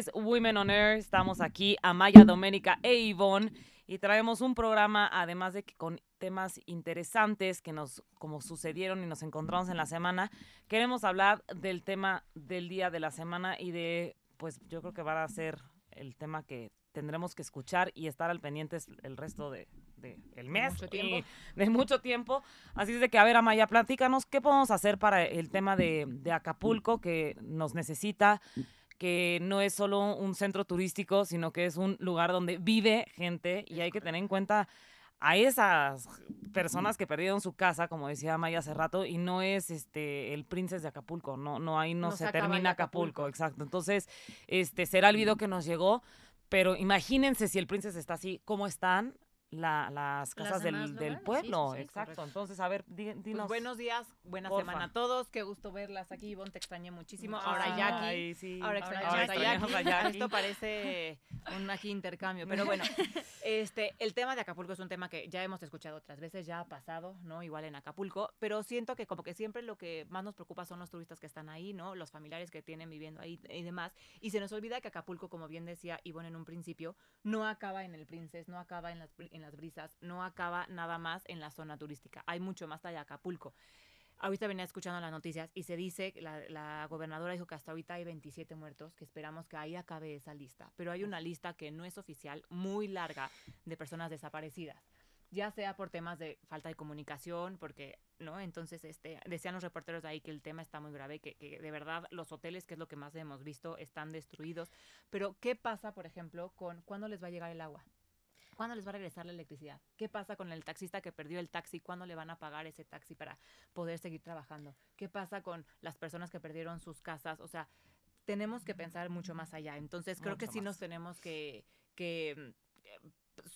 es Women on Air. Estamos aquí, Amaya, Doménica e Ivonne, y traemos un programa, además de que con temas interesantes que nos, como sucedieron y nos encontramos en la semana, queremos hablar del tema del día de la semana y de, pues yo creo que va a ser el tema que tendremos que escuchar y estar al pendiente el resto de, el mes mucho tiempo. de mucho tiempo. Así es de que, a ver, Amaya, platícanos qué podemos hacer para el tema de, de Acapulco que nos necesita que no es solo un centro turístico, sino que es un lugar donde vive gente y hay que tener en cuenta a esas personas que perdieron su casa, como decía Maya hace rato, y no es este el Princes de Acapulco, no, no ahí no, se, termina Acapulco. exacto. Entonces, este será el video que nos llegó, pero imagínense si el Princes está así, ¿cómo están? La, las casas del, del, pueblo. Exacto. Entonces, a ver, pues dinos. buenos días, buena semana a todos. Qué gusto verlas aquí. Ivonne, te extrañé muchísimo. Ahora Jackie. Sí. Ahora extrañamos, a, Jackie. Esto parece un aquí intercambio. Pero bueno, este, el tema de Acapulco es un tema que ya hemos escuchado otras veces, ya ha pasado, ¿no? Igual en Acapulco. Pero siento que como que siempre lo que más nos preocupa son los turistas que están ahí, ¿no? Los familiares que tienen viviendo ahí y demás. Y se nos olvida que Acapulco, como bien decía Ivonne en un principio, no acaba en el Princes, no acaba en las las brisas, no acaba nada más en la zona turística. Hay mucho más allá de Acapulco. Ahorita venía escuchando las noticias y se dice, la, la gobernadora dijo que hasta ahorita hay 27 muertos, que esperamos que ahí acabe esa lista. Pero hay una lista que no es oficial, muy larga, de personas desaparecidas ya sea por temas de falta de comunicación, porque, ¿no? Entonces, este, decían los reporteros de ahí que el tema está muy grave, que, que, de verdad los hoteles, que es lo que más hemos visto, están destruidos. Pero, ¿qué pasa, por ejemplo, con cuándo les va a llegar el agua? ¿Cuándo les va a regresar la electricidad? ¿Qué pasa con el taxista que perdió el taxi? ¿Cuándo le van a pagar ese taxi para poder seguir trabajando? ¿Qué pasa con las personas que perdieron sus casas? O sea, tenemos que pensar mucho más allá. Entonces, creo que sí nos tenemos que, que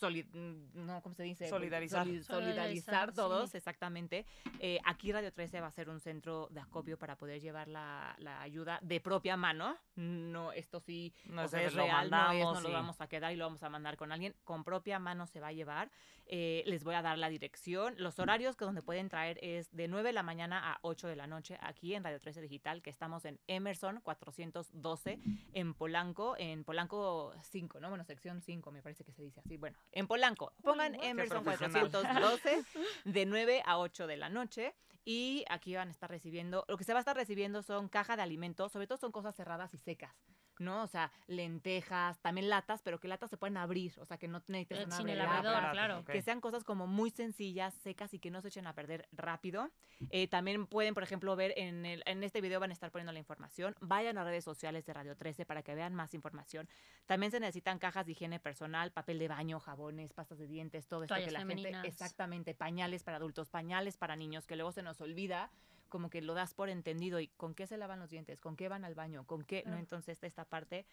Mm, no, ¿cómo se dice? Solidarizar. solidarizar, todos, exactamente. Eh, aquí Radio 13 va a ser un centro de acopio para poder llevar la, ayuda de propia mano. No, esto sí no es real, no, es, no lo vamos a quedar y lo vamos a mandar con alguien. Con propia mano se va a llevar. Eh, les voy a dar la dirección. Los horarios que donde pueden traer es de 9 de la mañana a 8 de la noche aquí en Radio 13 Digital, que estamos en Emerson 412 en Polanco, en Polanco 5, ¿no? Bueno, sección 5 me parece que se dice así. Bueno, en Polanco. Pongan Emerson 412 de 9 a 8 de la noche. Y aquí van a estar recibiendo, lo que se va a estar recibiendo son caja de alimentos, sobre todo son cosas cerradas y secas. ¿No? O sea, lentejas, también latas, pero que latas se pueden abrir, o sea, que no necesites una Sin claro. Que sean cosas como muy sencillas, secas y que no se echen a perder rápido. Eh, también pueden, por ejemplo, ver en, el, en este video van a estar poniendo la información. Vayan a redes sociales de Radio 13 para que vean más información. También se necesitan cajas de higiene personal, papel de baño, jabones, pastas de dientes, todo esto que la gente exactamente, pañales para adultos, pañales para niños, que luego se nos olvida como que lo das por entendido y con qué se lavan los dientes, con qué van al baño, con qué, ¿no? Entonces esta parte...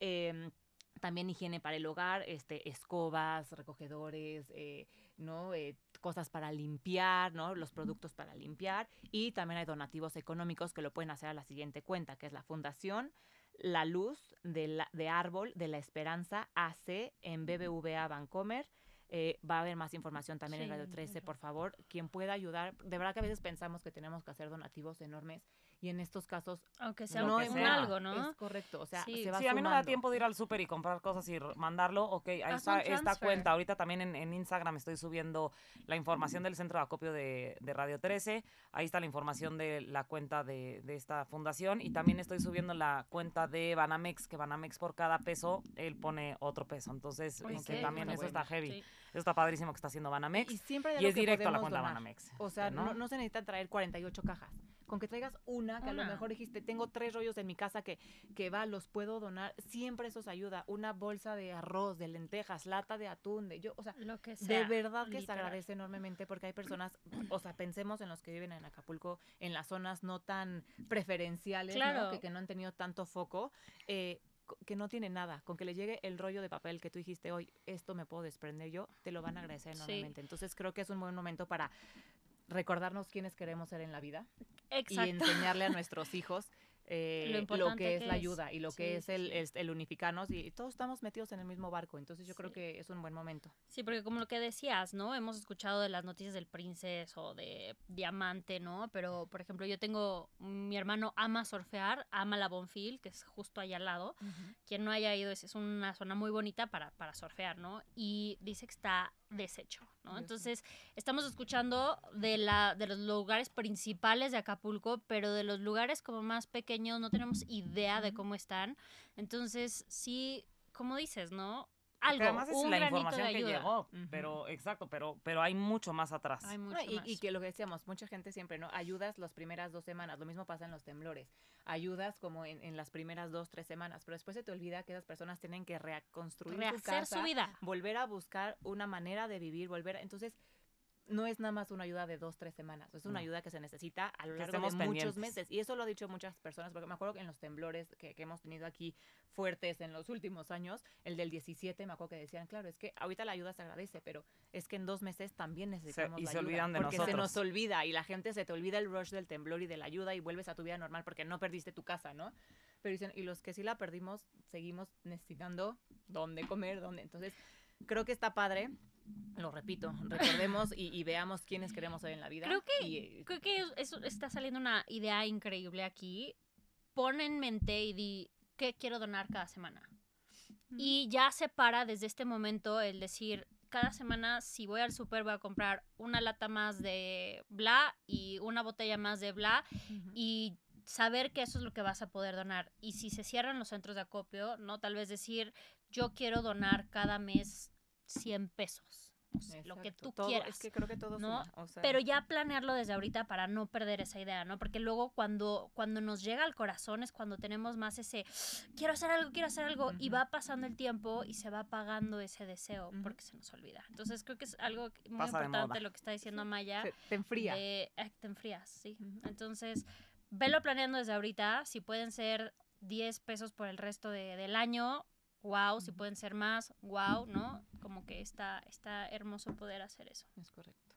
Em, también higiene para el hogar, este, escobas, recogedores, eh, ¿no? Eh, cosas para limpiar, ¿no? Los productos para limpiar. Y también hay donativos económicos que lo pueden hacer a la siguiente cuenta, que es la Fundación La Luz de, la, de Árbol de la Esperanza AC en BBVA Bancomer. Eh, va a haber más información también en Radio 13, por favor. Quien pueda ayudar, de verdad que a veces pensamos que tenemos que hacer donativos enormes y en estos casos aunque sea no es algo no es correcto o sea sí. se va sí a mí no me da tiempo de ir al súper y comprar cosas y mandarlo ok ahí está esta cuenta. Ahorita también en, Instagram estoy subiendo la información del centro de acopio de, Radio 13 ahí está la información de la cuenta de, esta fundación y también estoy subiendo la cuenta de Banamex que Banamex por cada peso él pone otro peso. Entonces también eso está heavy. eso está padrísimo que está haciendo Banamex y, siempre y es directo a la cuenta Banamex o sea ¿no? no se necesita traer 48 cajas con que traigas una, que a lo mejor dijiste, tengo tres rollos en mi casa que, que va, los puedo donar, siempre eso os ayuda. Una bolsa de arroz, de lentejas, lata de atún, de yo, o sea, Lo que de verdad que se agradece enormemente porque hay personas, o sea, pensemos en los que viven en Acapulco, en las zonas no tan preferenciales, Que, que, no han tenido tanto foco. Eh, que no tiene nada, con que le llegue el rollo de papel que tú dijiste hoy, esto me puedo desprender yo, te lo van a agradecer enormemente. Entonces creo que es un buen momento para recordarnos quiénes queremos ser en la vida y enseñarle a nuestros hijos eh, lo, que es la ayuda y lo que es el, el, unificarnos y todos estamos metidos en el mismo barco, entonces yo creo que es un buen momento. Sí, porque como lo que decías, ¿no? Hemos escuchado de las noticias del Princes o de Diamante, ¿no? Pero, por ejemplo, yo tengo, mi hermano ama surfear, ama la Bonfil, que es justo allá al lado. Quien no haya ido, es, es una zona muy bonita para, para surfear, ¿no? Y dice que está deshecho, ¿no? Entonces, estamos escuchando de, la, de los lugares principales de Acapulco, pero de los lugares como más pequeños no tenemos idea de cómo están. Entonces, sí, como dices, ¿no? Algo. además es la información que llegó, pero exacto, pero pero hay mucho más atrás. y, que lo que decíamos, mucha gente siempre, ¿no? Ayudas las primeras dos semanas, lo mismo pasa en los temblores. Ayudas como en, las primeras dos, tres semanas, pero después se te olvida que esas personas tienen que reconstruir su casa, su vida. volver a buscar una manera de vivir, volver, entonces no es nada más una ayuda de dos, tres semanas, es una ayuda que se necesita a lo largo de muchos meses. Y eso lo han dicho muchas personas, porque me acuerdo que en los temblores que, hemos tenido aquí fuertes en los últimos años, el del 17, me acuerdo que decían, claro, es que ahorita la ayuda se agradece, pero es que en dos meses también necesitamos y se olvidan de porque se nos olvida y la gente se te olvida el rush del temblor y de la ayuda y vuelves a tu vida normal porque no perdiste tu casa, ¿no? Pero dicen, y los que sí la perdimos, seguimos necesitando dónde comer, dónde. Entonces, creo que está padre lo repito, recordemos y, veamos quiénes queremos ser en la vida. Creo que, creo que eso está saliendo una idea increíble aquí. Pon en mente y di qué quiero donar cada semana. Y ya se para desde este momento el decir, cada semana si voy al súper voy a comprar una lata más de bla y una botella más de bla y saber que eso es lo que vas a poder donar. Y si se cierran los centros de acopio, ¿no? Tal vez decir, yo quiero donar cada mes 100 pesos. lo que tú quieras. Es que creo que todo ¿no? Pero ya planearlo desde ahorita para no perder esa idea, ¿no? Porque luego cuando, cuando nos llega al corazón es cuando tenemos más ese, quiero hacer algo, quiero hacer algo, y va pasando el tiempo y se va apagando ese deseo porque se nos olvida. Entonces creo que es algo muy importante lo que está diciendo Maya. te enfría. Eh, te enfrías, sí. Entonces, velo planeando desde ahorita, si pueden ser 10 pesos por el resto del año, wow, si pueden ser más, wow, ¿no? Como que está, está hermoso poder hacer eso. Es correcto.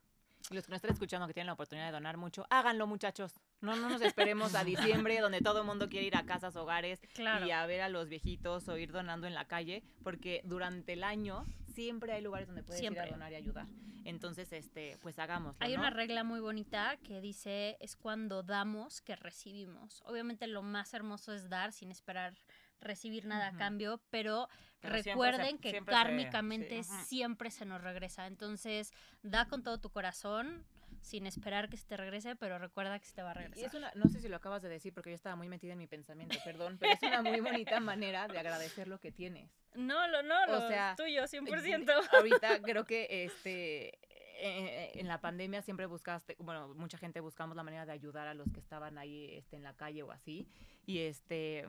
Y los que nos están escuchando que tienen la oportunidad de donar mucho, háganlo muchachos. No, no nos esperemos a diciembre donde todo el mundo quiere ir a casas, hogares y a ver a los viejitos o ir donando en la calle, porque durante el año siempre hay lugares donde puedes ir a donar y ayudar. Entonces, este, pues hagámoslo. Hay una regla muy bonita que dice es cuando damos que recibimos. Obviamente lo más hermoso es dar sin esperar recibir nada a cambio, pero, recuerden que kármicamente siempre se nos regresa. Entonces, da con todo tu corazón sin esperar que se te regrese, pero recuerda que se te va a regresar. es una, no sé si lo acabas de decir porque yo estaba muy metida en mi pensamiento, perdón, pero es una muy bonita manera de agradecer lo que tienes. No, lo, no, lo sea, tuyo, 100%. Ahorita creo que este eh, en la pandemia siempre buscaste, bueno, mucha gente buscamos la manera de ayudar a los que estaban ahí este, en la calle o así. Y este,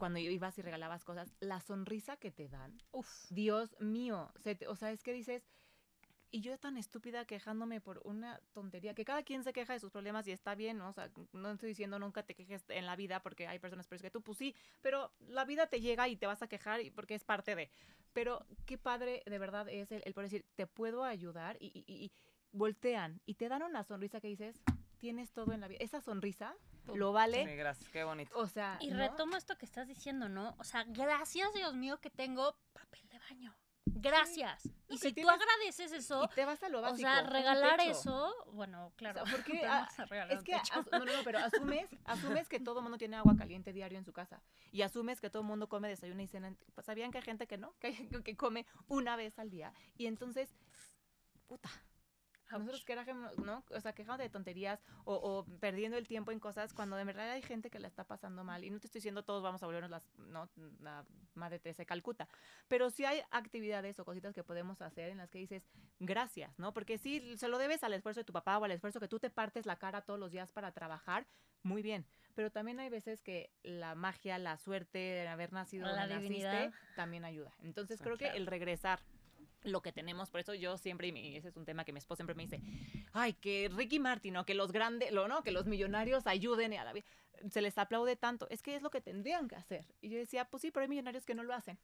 cuando ibas y regalabas cosas, la sonrisa que te dan, Uf. Dios mío, o sea, es que dices, y yo tan estúpida quejándome por una tontería, que cada quien se queja de sus problemas y está bien, ¿no? O sea, no estoy diciendo nunca te quejes en la vida porque hay personas peores que tú, pues sí, pero la vida te llega y te vas a quejar porque es parte de. Pero qué padre de verdad es el, el poder decir, te puedo ayudar y, y, y voltean y te dan una sonrisa que dices, tienes todo en la vida. Esa sonrisa lo vale. Sí, gracias, qué bonito. O sea, y retomo esto que estás diciendo, ¿no? O sea, gracias Dios mío que tengo papel de baño. Gracias. y si tú agradeces eso, te vas a lo básico, o sea, regalar eso, bueno, claro. porque es que no, no, no, pero asumes, asumes que todo el mundo tiene agua caliente diario en su casa y asumes que todo el mundo come desayuno y cena. Pues, sabían que hay gente que no, que, que come una vez al día y entonces puta, nosotros quejamos, ¿no? O sea, quejamos de tonterías o, perdiendo el tiempo en cosas cuando de verdad hay gente que la está pasando mal. Y no te estoy diciendo todos vamos a volvernos las, ¿no? La madre Teresa Calcuta. Pero sí hay actividades o cositas que podemos hacer en las que dices gracias, ¿no? Porque sí, se lo debes al esfuerzo de tu papá o al esfuerzo que tú te partes la cara todos los días para trabajar, muy bien. Pero también hay veces que la magia, la suerte de haber nacido la donde naciste, también ayuda. Entonces creo que el regresar lo que tenemos, por eso yo siempre, y ese es un tema que mi esposa siempre me dice, ay, que Ricky Martin, ¿no? que los grandes, lo, ¿no? que los millonarios ayuden a la vida, se les aplaude tanto, es que es lo que tendrían que hacer. Y yo decía, pues sí, pero hay millonarios que no lo hacen.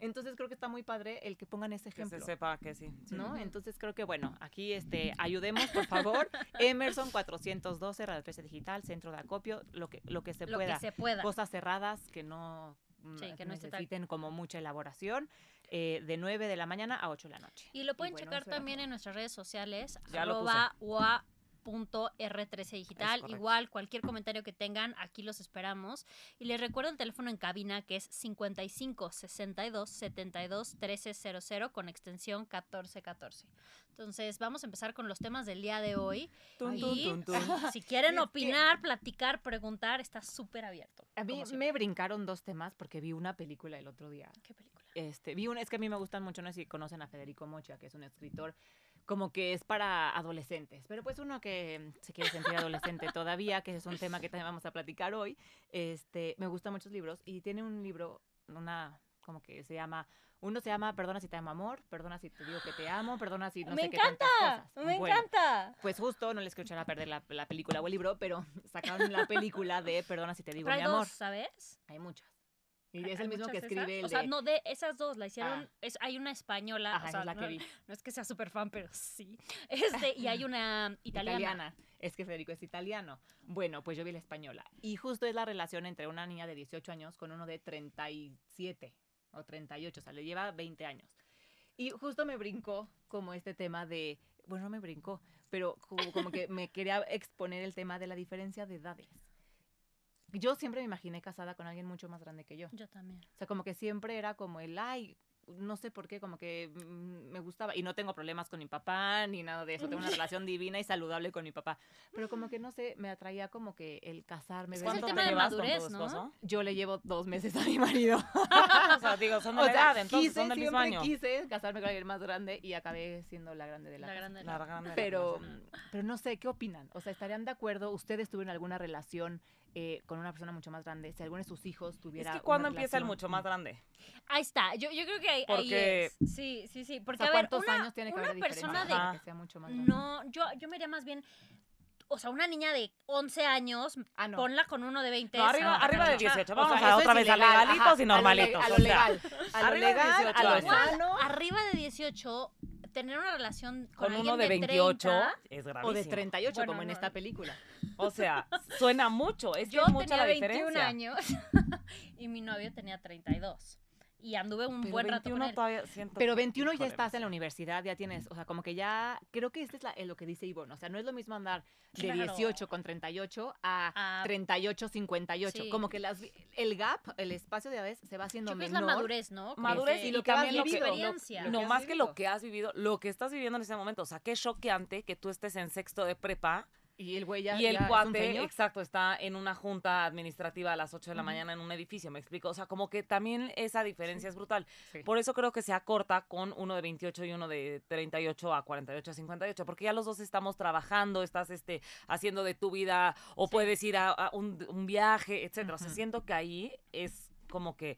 Entonces creo que está muy padre el que pongan ese ejemplo. Que se sepa que sí. ¿No? Entonces creo que, bueno, aquí este, ayudemos, por favor. Emerson 412, Radio 13 Digital, Centro de Acopio, lo que, lo que se lo pueda. Que se pueda. Cosas cerradas que no, mm, que no necesiten como mucha elaboración. Eh, de 9 de la mañana a 8 de la noche. Y lo pueden checar también en nuestras redes sociales, ya arroba R13 Digital. Igual, cualquier comentario que tengan, aquí los esperamos. Y les recuerdo el teléfono en cabina que es 55 62 72 1300 con extensión 1414. Entonces, vamos a empezar con los temas del día de hoy. y si quieren opinar, platicar, preguntar, está súper abierto. A mí me brincaron dos temas porque vi una película el otro día. ¿Qué película? Este, vi una, es que a mí me gustan mucho, no sé si conocen a Federico Mocha, que es un escritor como que es para adolescentes. Pero pues uno que se quiere sentir adolescente todavía, que es un tema que también vamos a platicar hoy, este, me gustan muchos libros y tiene un libro, una como que se llama uno se llama Perdona si te amo amor, Perdona si te digo que te amo, Perdona si no me sé encanta, qué tantas cosas. Me encanta. Pues justo no les quiero echar a perder la, la, película o el libro, pero sacaron la película de Perdona si te digo mi amor. ¿sabes? Hay muchas. Y es el mismo que escribe el O sea, no, de esas dos la hicieron. Ah. Es, hay una española. o sea, la no, que vi. no es que sea súper fan, pero sí. Este, y hay una italiana. italiana. Es que Federico es italiano. Bueno, pues yo vi la española. Y justo es la relación entre una niña de 18 años con uno de 37 o 38. O sea, le lleva 20 años. Y justo me brincó como este tema de. Bueno, no me brincó, pero como que me quería exponer el tema de la diferencia de edades yo siempre me imaginé casada con alguien mucho más grande que yo. Yo también. O sea, como que siempre era como el, ay, no sé por qué, como que mm, me gustaba. Y no tengo problemas con mi papá ni nada de eso. Tengo una relación divina y saludable con mi papá. Pero como que no sé, me atraía como que el casarme. Es el tema de madurez, ¿no? Yo le llevo dos meses a mi marido. o sea, digo, son de la edad, entonces son del mismo año. quise casarme con alguien más grande y acabé siendo la grande de la, la grande, la grande pero, pero no sé, ¿qué opinan? O sea, ¿estarían de acuerdo? ¿Ustedes tuvieron alguna relación eh, con una persona mucho más grande, si alguno de sus hijos tuviera. Es que cuando empieza el mucho más grande. Ahí está. Yo, yo creo que ahí, porque, es. Sí, sí, sí. Porque, a ver, ¿cuántos años tiene que haber persona de. Que sea mucho más grande? No, yo, yo me iría más bien o sea, una niña de 11 años, ah, ponla con uno de 20. No, arriba, arriba de 18. Vamos a otra vez a legalitos y normalitos. A lo legal. A lo legal, a lo sano. Arriba de 18, tener una relación con, uno de 28 es gravísimo. O de 38, como en esta película. O sea, suena mucho. Es Yo es mucha tenía la 21 años y mi novio tenía 32 y anduve un buen rato con él. Pero 21 ya estás en la universidad, ya tienes, o sea, como que ya, creo que este es la, lo que dice Ivonne, o sea, no es lo mismo andar de 18 con 38 a 38, 58, como que las, el gap, el espacio de vez se va haciendo menor. Es la madurez, ¿no? Madurez y lo que has vivido. no, más que lo que has vivido, lo que estás viviendo en ese momento, o sea, qué choqueante que tú estés en sexto de prepa y el güey ya. Y el cuate, exacto, está en una junta administrativa a las 8 de la mañana en un edificio, me explico. O sea, como que también esa diferencia es brutal. Por eso creo que se acorta con uno de 28 y uno de 38 a 48 a 58, porque ya los dos estamos trabajando, estás este, haciendo de tu vida, o puedes ir a, un, viaje, etcétera. O sea, siento que ahí es como que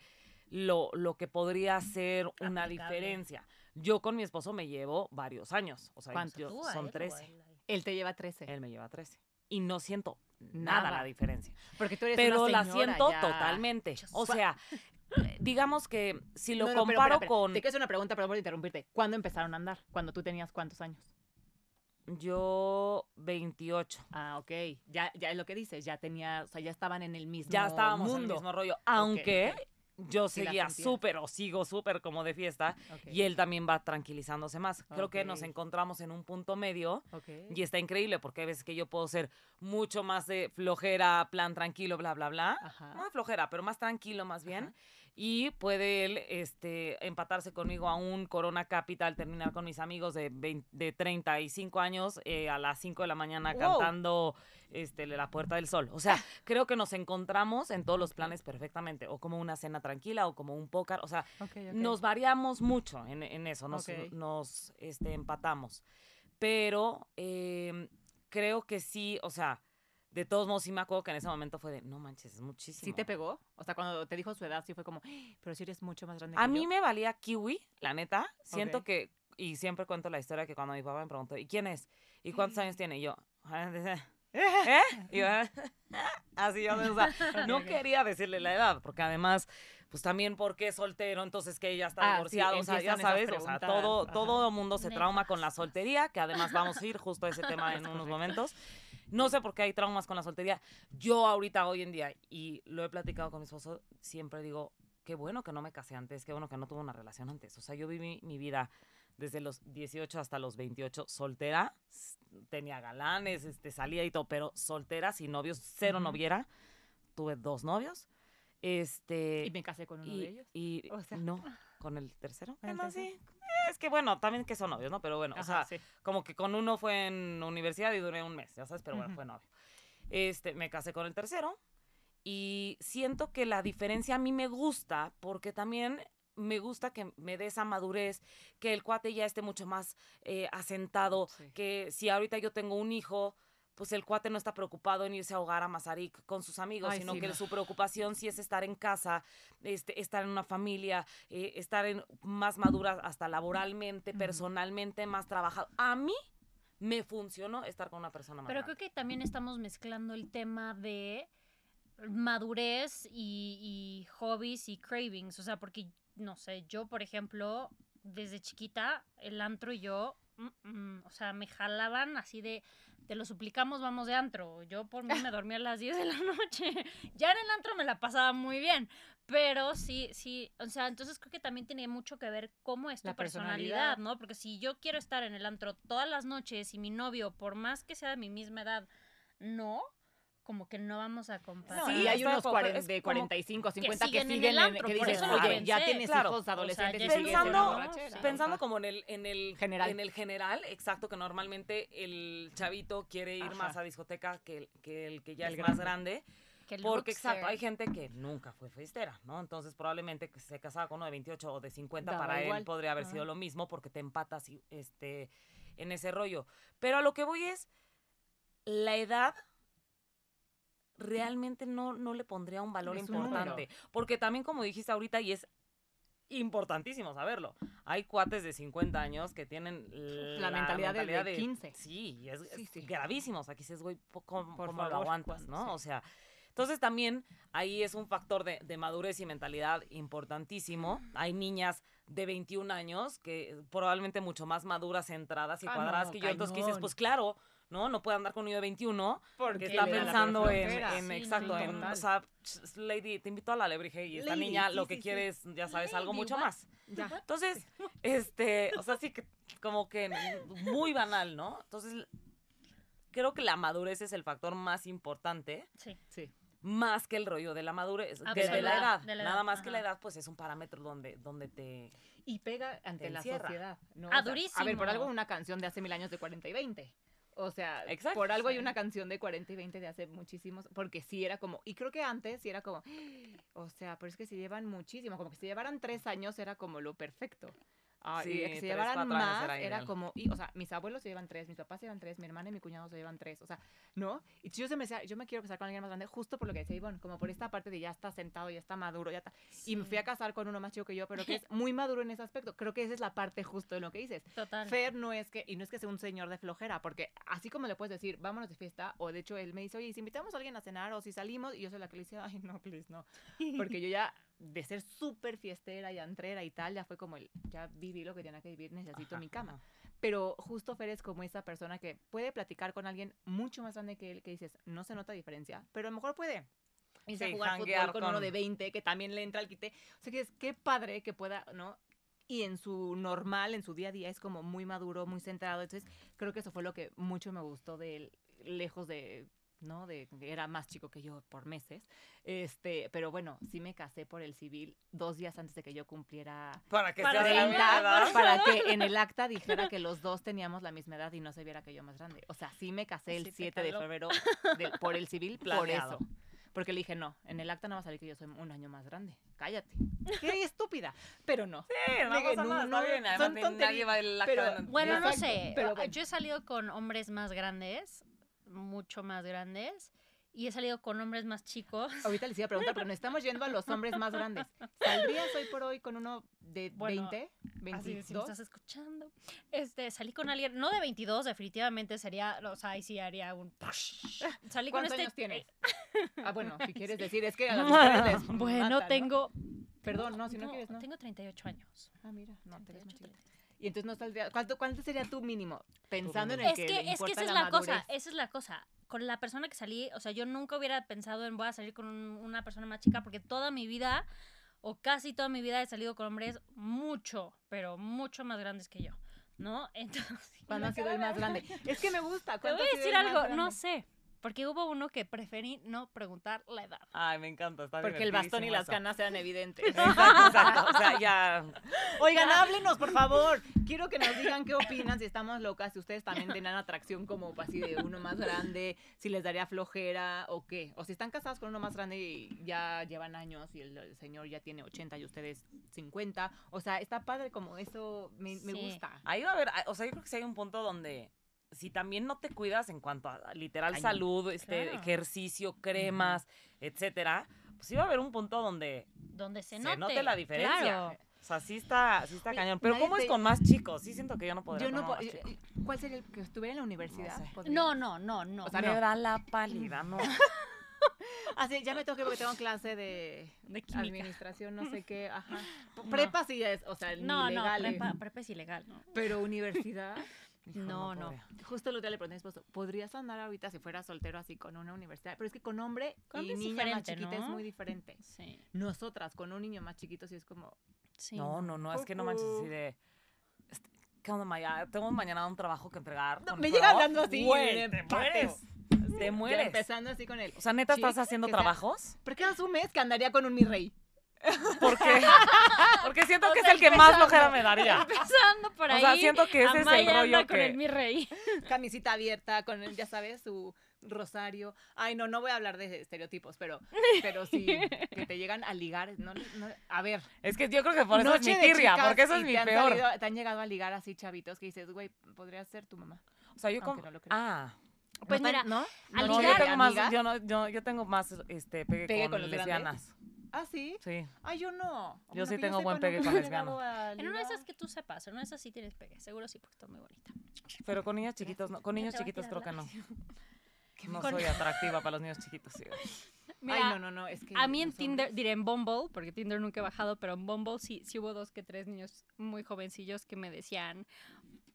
lo, lo que podría ser una diferencia. Yo con mi esposo me llevo varios años. O sea, son 13. Él te lleva 13. Él me lleva 13. Y no siento nada, la diferencia. Porque tú eres Pero la siento totalmente. O sea, digamos que si lo comparo con. Te quiero hacer una pregunta, perdón por interrumpirte. ¿Cuándo empezaron a andar? ¿Cuando tú tenías cuántos años? Yo 28. Ah, ok. Ya, ya es lo que dices, ya tenía, o sea, ya estaban en el mismo Ya estábamos en el mismo rollo. Aunque yo seguía súper o sigo súper como de fiesta y él también va tranquilizándose más. Creo que nos encontramos en un punto medio y está increíble porque hay veces que yo puedo ser mucho más de flojera, plan tranquilo, bla, bla, bla. No flojera, pero más tranquilo más bien y puede él este, empatarse conmigo a un Corona Capital, terminar con mis amigos de, de 35 años eh, a las 5 de la mañana cantando este, La Puerta del Sol. O sea, creo que nos encontramos en todos los planes perfectamente, o como una cena tranquila o como un póker, o sea, nos variamos mucho en, en eso, nos, nos este, empatamos. Pero em, creo que sí, o sea, de todos modos, sí me acuerdo que en ese momento fue de, no manches, es muchísimo. ¿Sí te pegó? O sea, cuando te dijo su edad, sí fue como, ¡Ah! pero si eres mucho más grande A mí me valía kiwi, la neta. Siento que, y siempre cuento la historia que cuando mi papá me preguntó, ¿y quién es? ¿Y cuántos años tiene? Y yo, ¿Eh? Y así yo, o sea, no quería decirle la edad, porque además pues también porque es soltero, entonces que ella está ah, divorciado, o sea, ya sabes, o sea, todo, todo el mundo se trauma con la soltería, que además vamos a ir justo a ese tema en unos momentos. No sé por qué hay traumas con la soltería. Yo ahorita, hoy en día, y lo he platicado con mi esposo, siempre digo, qué bueno que no me casé antes, qué bueno que no tuve una relación antes. O sea, yo viví mi vida desde los 18 hasta los 28 soltera, tenía galanes, este, salía y todo, pero soltera, sin novios, cero noviera. Tuve dos novios este, y me casé con uno de ellos. Y no, con el tercero. sí. Es que bueno, también que son novios, ¿no? Pero bueno, o sea, como que con uno fue en universidad y duré un mes, ya sabes, pero bueno, fue novio. Este, me casé con el tercero y siento que la diferencia a mí me gusta porque también me gusta que me dé esa madurez, que el cuate ya esté mucho más eh, asentado, que si ahorita yo tengo un hijo, pues el cuate no está preocupado en irse a ahogar a Mazarik con sus amigos, sino que su preocupación sí es estar en casa, este, estar en una familia, eh, estar en, más madura hasta laboralmente, personalmente, más trabajado. A mí me funcionó estar con una persona más Pero creo que también estamos mezclando el tema de madurez y, y hobbies y cravings, o sea, porque, no sé, yo, por ejemplo, desde chiquita, el antro y yo, mm, mm, o sea, me jalaban así de te lo suplicamos, vamos de antro. Yo por mí me dormía a las 10 de la noche. ya en el antro me la pasaba muy bien. Pero sí, sí, o sea, entonces creo que también tiene mucho que ver cómo es tu personalidad, ¿no? Porque si yo quiero estar en el antro todas las noches y mi novio, por más que sea de mi misma edad, no, como que no vamos a compartir. sí, hay unos de 45, 50 que siguen, en el antro, que dicen, oye, ya tienes hijos adolescentes pensando, pensando como en el, en el general. En el general, exacto, que normalmente el chavito quiere ir más a discoteca que, que el que ya es más grande. Porque, exacto, hay gente que nunca fue fiestera, ¿no? Entonces, probablemente que se casaba con uno de 28 o de 50, para él podría haber sido lo mismo porque te empatas este, en ese rollo. Pero a lo que voy es, la edad realmente no, no le pondría un valor importante. porque también, como dijiste ahorita, y es importantísimo saberlo. Hay cuates de 50 años que tienen la, mentalidad, de, 15. Sí, es, gravísimo. O sea, dices, güey, ¿cómo, lo aguantas, no? O sea, entonces también ahí es un factor de, de, madurez y mentalidad importantísimo. Hay niñas de 21 años que probablemente mucho más maduras, centradas y ah, cuadradas que yo. Entonces, dices, pues claro, ¿no? No puede andar con un niño de 21 porque está pensando en, exacto, en, o sea, lady, te invito a la lebrige y esta niña lo que quiere es, ya sabes, algo mucho más. Entonces, este, o sea, sí que como que muy banal, ¿no? Entonces, creo que la madurez es el factor más importante. Sí. Sí más que el rollo de la madurez, de, la edad. Nada más que la edad, pues es un parámetro donde, donde te. Y pega ante la sociedad. ¿no? Ah, durísimo. a ver, por algo una canción de hace mil años de 40 y 20. O sea, por algo hay una canción de 40 y 20 de hace muchísimos, porque sí era como, y creo que antes sí era como, o sea, pero es que si llevan muchísimo, como que si llevaran tres años era como lo perfecto. Ah, sí, y se llevaran más, era, como, y, o sea, mis abuelos se llevan tres, mis papás se llevan tres, mi hermana y mi cuñado se llevan tres, o sea, ¿no? Y yo, se me decía, yo me quiero casar con alguien más grande justo por lo que decía Ivonne, como por esta parte de ya está sentado, ya está maduro, ya está. Y me fui a casar con uno más chico que yo, pero que es muy maduro en ese aspecto. Creo que esa es la parte justo de lo que dices. Total. Fer no es que, y no es que sea un señor de flojera, porque así como le puedes decir, vámonos de fiesta, o de hecho él me dice, oye, si invitamos a alguien a cenar, o si salimos, y yo soy la que le dice, ay, no, please, no. Porque yo ya de ser súper fiestera y antrera y tal, ya fue como el, ya viví lo que tenía que vivir, necesito mi cama. Pero justo Fer es como esa persona que puede platicar con alguien mucho más grande que él, que dices, no se nota diferencia, pero a lo mejor puede irse a jugar fútbol con, uno de 20 que también le entra al quite. O sea, que es qué padre que pueda, ¿no? Y en su normal, en su día a día, es como muy maduro, muy centrado. Entonces, creo que eso fue lo que mucho me gustó de él, lejos de ¿no? De, era más chico que yo por meses. Este, pero bueno, sí me casé por el civil dos días antes de que yo cumpliera para que para, para que en el acta dijera que los dos teníamos la misma edad y no se viera que yo más grande. O sea, sí me casé el 7 de febrero por el civil por eso. Porque le dije, no, en el acta no va a salir que yo soy un año más grande. Cállate. Qué estúpida. Pero no. Sí, no bien. nadie va el acta. bueno, no sé. Pero, yo he salido con hombres más grandes mucho más grandes y he salido con hombres más chicos. Ahorita les iba a preguntar, pero nos estamos yendo a los hombres más grandes. ¿Saldrías hoy por hoy con uno de 20, 22? si estás escuchando. Este, salí con alguien, no de 22, definitivamente sería, o sea, ahí sí haría un... Salí con este... años tienes? ah, bueno, si quieres decir, es que a las mujeres Bueno, tengo... Perdón, no, si no, quieres, no. Tengo 38 años. Ah, mira, no, te y entonces no saldría. ¿Cuánto, ¿Cuánto sería tu mínimo? Pensando en el que. que es que esa es la, cosa. Esa es la cosa. Con la persona que salí, o sea, yo nunca hubiera pensado en voy a salir con una persona más chica porque toda mi vida, o casi toda mi vida, he salido con hombres mucho, pero mucho más grandes que yo. ¿No? Entonces. ¿Cuándo ha sido el más grande? Es que me gusta. Te voy a decir algo, no sé. Porque hubo uno que preferí no preguntar la edad. Ay, me encanta. Está Porque el bastón y las canas eran evidentes. Exacto, exacto. O sea, ya. Oigan, háblenos, por favor. Quiero que nos digan qué opinan, si estamos locas, si ustedes también tienen atracción como así de uno más grande, si les daría flojera o qué. O si están casados con uno más grande y ya llevan años y el, señor ya tiene 80 y ustedes 50. O sea, está padre como eso, me, me gusta. Ahí va a haber, o sea, yo creo que sí hay un punto donde si también no te cuidas en cuanto a literal salud, este ejercicio, cremas, etcétera, pues sí va a haber un punto donde, donde se, note, la diferencia. O sea, sí está, sí está cañón. Pero ¿cómo es con más chicos? Sí siento que yo no podría. Yo no eh, eh, ¿Cuál sería el que estuviera en la universidad? No, no, no, no. O sea, me da la pálida, no. Así, ya me toqué porque tengo clase de, de administración, no sé qué, ajá. Prepa sí es, o sea, no, no, prepa, prepa es ilegal, ¿no? Pero universidad no, no. Justo lo que le pregunté a mi esposo, ¿podrías andar ahorita si fuera soltero así con una universidad? Pero es que con hombre y niña más chiquita es muy diferente. Sí. Nosotras con un niño más chiquito sí es como... No, no, no, es que no manches así de... Este, ¿Qué onda, Maya? Tengo mañana un trabajo que entregar. No, me llega hablando así. te mueres. Te mueres. empezando así con él. O sea, ¿neta estás haciendo trabajos? ¿Por qué asumes que andaría con un mi rey? ¿Por qué? Porque siento que es el que más flojera me daría. Empezando por ahí. O sea, siento que ese es el rollo con el mi rey. Camisita abierta, con, el, ya sabes, su rosario. Ay, no, no voy a hablar de estereotipos, pero, pero sí, que te llegan a ligar. No, a ver. Es que yo creo que por eso es mi tirria, porque eso es mi peor. te han llegado a ligar así chavitos que dices, güey, podría ser tu mamá. O sea, yo como... ah... Pues mira, ¿no? no, yo tengo más, yo, no, yo, yo tengo más este, pegue, con, con lesbianas. ¿Ah, sí? Sí. Ah, yo no. Yo sí tengo buen pegue con lesbianas. En una de esas que tú sepas, en una de esas sí tienes pegue. Seguro sí, porque está muy bonita. Pero con niños chiquitos, no. Con niños chiquitos creo que no. No soy atractiva para los niños chiquitos, sí. Ay, no, no, no, es que a mí en Tinder, diré en Bumble, porque Tinder nunca he bajado, pero en Bumble sí, sí hubo dos que tres niños muy jovencillos que me decían,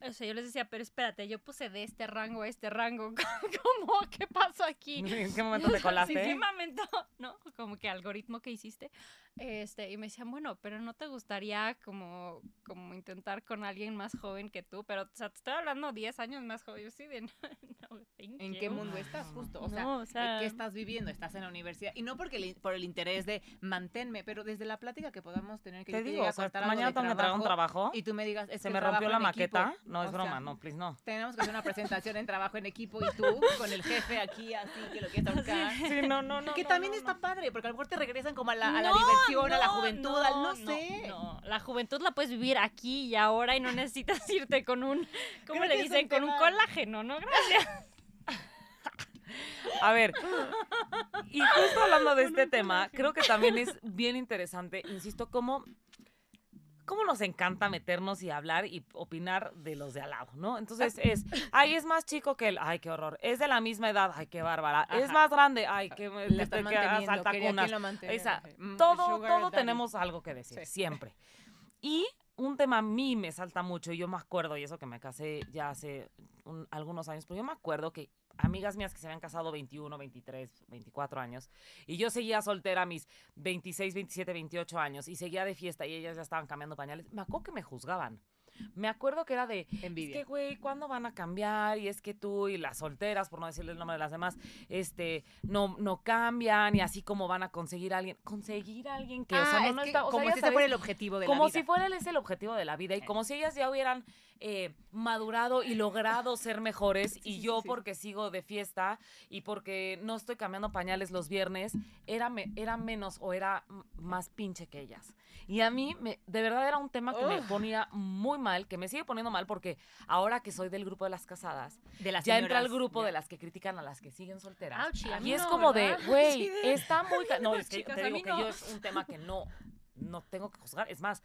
o sea, yo les decía, pero espérate, yo puse de este rango a este rango. ¿Cómo? ¿Qué pasó aquí? ¿En qué momento te colaste? ¿En qué momento? ¿No? Como que algoritmo que hiciste. Este, y me decían, bueno, pero no te gustaría como, como intentar con alguien más joven que tú, pero, o sea, te estoy hablando 10 años más joven. Yo sí de, no, ¿En qué mundo estás justo? O, sea, ¿qué estás viviendo? Estás en la universidad. Y no porque por el interés de manténme, pero desde la plática que podamos tener que te digo, o sea, mañana tengo que un trabajo y tú me digas, se me rompió la maqueta. No es broma, no, please, no. Tenemos que hacer una presentación en trabajo en equipo y tú con el jefe aquí, así, que lo quieres tocar. Sí, no, no, no. Que también está padre, porque a lo mejor te regresan como a la, a la a la juventud, al no, sé. No, la juventud la puedes vivir aquí y ahora y no necesitas irte con un, ¿cómo le dicen? Con un colágeno, ¿no? Gracias. A ver, y justo hablando de este tema, creo que también es bien interesante, insisto, cómo cómo nos encanta meternos y hablar y opinar de los de al lado, ¿no? Entonces es, ay, es más chico que él, ay, qué horror. Es de la misma edad, ay, qué bárbara. Es más grande, ay, qué le está manteniendo, Esa, mm, todo, todo tenemos algo que decir, siempre. Y un tema a mí me salta mucho, y yo me acuerdo, y eso que me casé ya hace algunos años, pero yo me acuerdo que amigas mías que se habían casado 21, 23, 24 años, y yo seguía soltera a mis 26, 27, 28 años, y seguía de fiesta y ellas ya estaban cambiando pañales, me acuerdo que me juzgaban. Me acuerdo que era de, Envidia. es que, güey, ¿cuándo van a cambiar? Y es que tú y las solteras, por no decirle el nombre de las demás, este, no, no cambian y así como van a conseguir a alguien. Conseguir a alguien que, o sea, ah, no, está, como si ese fuera el objetivo de la vida. Como si fuera ese el objetivo de la vida y como si ellas ya hubieran eh, madurado y logrado ser mejores y yo porque sigo de fiesta y porque no estoy cambiando pañales los viernes, era, me, era menos o era más pinche que ellas. Y a mí, me, de verdad, era un tema que me ponía muy mal, que me sigue poniendo mal porque ahora que soy del grupo de las casadas, de las ya entra el grupo de las que critican a las que siguen solteras. y es como de, güey, está muy... No, es que te digo que yo es un tema que no, no tengo que juzgar. Es más,